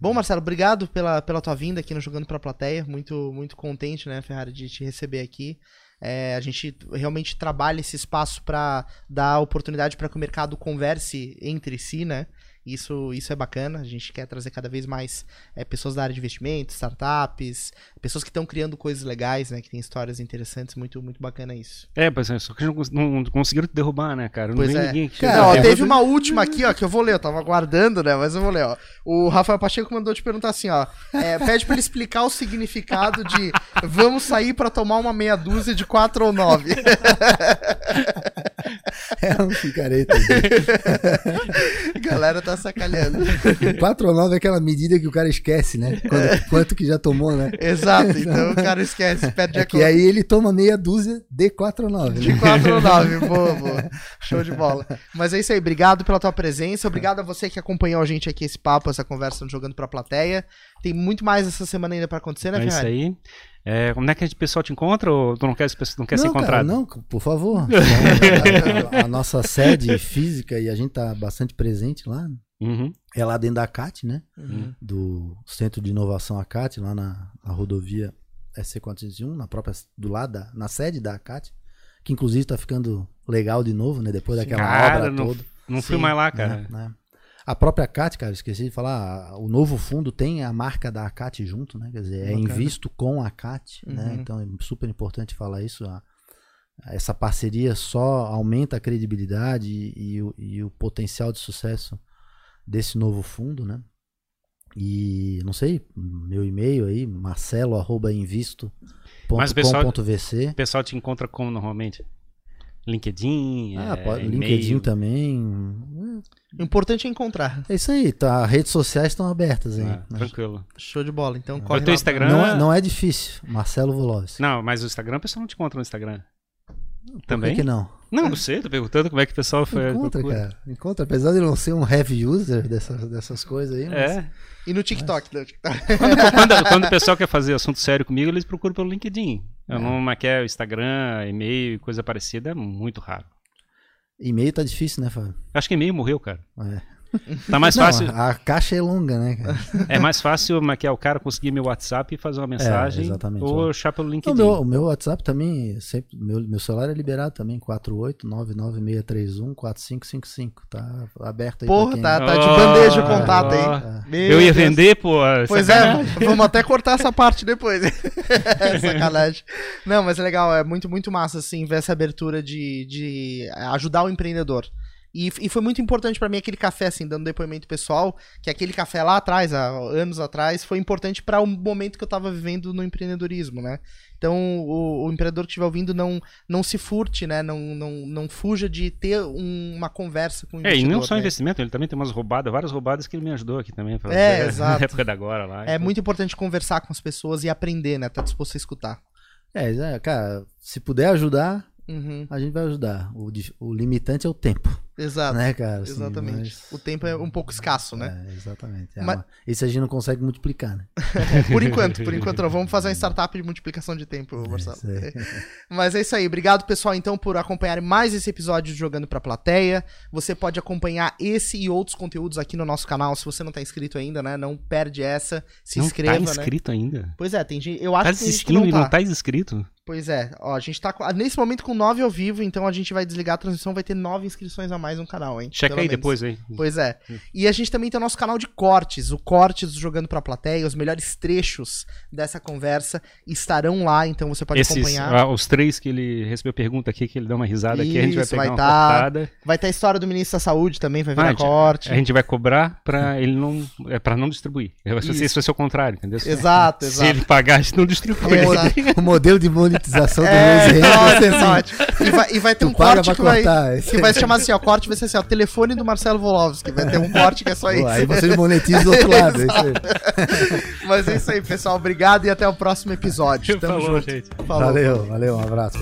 Bom, Marcelo, obrigado pela, pela tua vinda aqui no Jogando pra Plateia. Muito, muito contente, né, Ferrari, de te receber aqui. É, a gente realmente trabalha esse espaço para dar oportunidade para que o mercado converse entre si, né? Isso, isso é bacana. A gente quer trazer cada vez mais é, pessoas da área de investimento, startups, pessoas que estão criando coisas legais, né? Que tem histórias interessantes. Muito, muito bacana isso. É, pois é, só que não, não conseguiram te derrubar, né, cara? Não Pois vem é. ninguém que Cara, ó, teve uma última aqui, ó, que eu vou ler. Eu tava aguardando, né? Mas eu vou ler, ó. O Rafael Pacheco mandou te perguntar assim, ó. é, pede pra ele explicar o significado de vamos sair pra tomar uma meia dúzia de quatro ou nove. É um picareta. A galera tá sacaneando. 4 ou 9 é aquela medida que o cara esquece, né? Quando- quanto que já tomou, né? Exato, então o cara esquece, perde a É que conta. aí ele toma meia dúzia de 4 ou 9. De Né? 4 ou 9, boa, boa. Show de bola. Mas é isso aí, obrigado pela tua presença, obrigado a você que acompanhou a gente aqui, esse papo, essa conversa Jogando pra Plateia. Tem muito mais essa semana ainda pra acontecer, né, É isso Ferrari? aí. É, como é que a gente- o pessoal te encontra ou tu não quer, não quer ser não, cara, encontrado? não, por favor. Então, a, a nossa sede física e a gente tá bastante presente lá. Uhum. É lá dentro da CAT, né? Uhum. Do Centro de Inovação ACAT, lá na, na rodovia SC401, na própria, do lado da, na sede da ACAT, que inclusive tá ficando legal de novo, né? Depois daquela Cara, obra não- toda. Não fui Sim, mais lá, cara. né, né. A própria ACAT, cara, esqueci de falar, o novo fundo tem a marca da ACAT junto, né? Quer dizer, é Bacana. invisto com a ACAT, né? Uhum. Então é super importante falar isso. a- essa parceria só aumenta a credibilidade e, e o, e o potencial de sucesso desse novo fundo, né? E não sei, meu e-mail aí, Mas o pessoal- marcelo.invisto.com.vc. O pessoal te encontra como normalmente? LinkedIn? Ah, é, pode? LinkedIn também. O importante é encontrar. É isso aí, tá? Redes sociais estão abertas aí. Ah, né? tranquilo. Show de bola. Então, é corre o teu lá. Instagram? Não é, não é difícil. Marcelo Volovski. Não, mas o Instagram, o pessoal não te encontra no Instagram. Por Também? que não? Não, não sei, tô perguntando como é que o pessoal foi. Encontra, procura. cara. Encontra. Apesar de eu não ser um heavy user dessas, dessas coisas aí, mas... É. E no TikTok, né? no TikTok. quando, quando o pessoal quer fazer assunto sério comigo, eles procuram pelo LinkedIn. Eu É. não mas quer Instagram, e-mail, coisa parecida, é muito raro. E-mail tá difícil, né, Fábio? Acho que e-mail morreu, cara. É. Tá mais Não, fácil. a caixa é longa, né, cara? É mais fácil mas que é o cara conseguir meu WhatsApp e fazer uma mensagem exatamente. ou achar pelo O LinkedIn. meu, o meu WhatsApp também, sempre, meu, meu celular é liberado também, 48996314555. Tá aberto aí Porra, quem- tá, tá de bandeja o contato, hein? Meu Eu ia Deus. vender, pô. Pois sacanagem. é, vamos até cortar essa parte depois. Sacanagem. Não, mas é legal, é muito, muito massa, assim, ver essa abertura de, de ajudar o empreendedor. E, e foi muito importante pra mim aquele café, assim, dando depoimento pessoal, que aquele café lá atrás, há anos atrás, foi importante para o momento que eu tava vivendo no empreendedorismo, né? Então, o, o empreendedor que estiver ouvindo não, não se furte, né? Não, não, não fuja de ter um- uma conversa com o É, e investidor. não só né? investimento, ele também tem umas roubadas, várias roubadas que ele me ajudou aqui também. pra É, fazer exato. Na época da agora lá. É então. muito importante conversar com as pessoas e aprender, né? Tá disposto a escutar. É, é, cara, se puder ajudar, Uhum, a gente vai ajudar. O, o limitante é o tempo, exato. né, cara? Assim, Exatamente. mas- O tempo é um pouco escasso, né? É, exatamente. É Mas- uma- Esse a gente não consegue multiplicar, né? Por enquanto, por enquanto não. Vamos fazer uma startup de multiplicação de tempo, Marcelo. isso aí. Mas é isso aí. Obrigado, pessoal, então, por acompanharem mais esse episódio de Jogando Pra Plateia. Você pode acompanhar esse e outros conteúdos aqui no nosso canal. Se você não tá inscrito ainda, né? Não perde essa. Se não inscreva, tá né? inscrito ainda. Pois é, tem gente. Eu acho Tá que tem gente que não e tá. não tá inscrito? Pois é, ó, a gente tá nesse momento com nove ao vivo, então a gente vai desligar a transmissão, vai ter nove inscrições a mais no canal, hein? Checa aí menos. depois aí. Pois é. E a gente também tem o nosso canal de cortes, o Cortes do Jogando Pra Plateia, os melhores trechos dessa conversa estarão lá, então você pode Esses, acompanhar. ah, os três que ele recebeu pergunta aqui, que ele dá uma risada aqui, a gente vai Isso, pegar vai uma tá- cortada. Vai ter a história do ministro da Saúde também, vai Ah, virar a corte. A gente vai cobrar pra ele não. É pra não distribuir. Isso. isso vai ser o contrário, entendeu? Exato, Se exato. ele pagar, a gente não distribui. Exato. O modelo de monetização do É, ser ótimo, assim. E vai, e vai ter Tu um corte que vai, cortar. que vai se chamar assim, ó, corte vai ser assim, ó, telefone do Marcelo Volovski, vai ter um corte que é só isso. aí você monetiza do outro lado. é isso aí. Mas é isso aí, pessoal, obrigado e até o próximo episódio. Tamo Falou, junto. gente. Falou. Valeu, valeu, um abraço.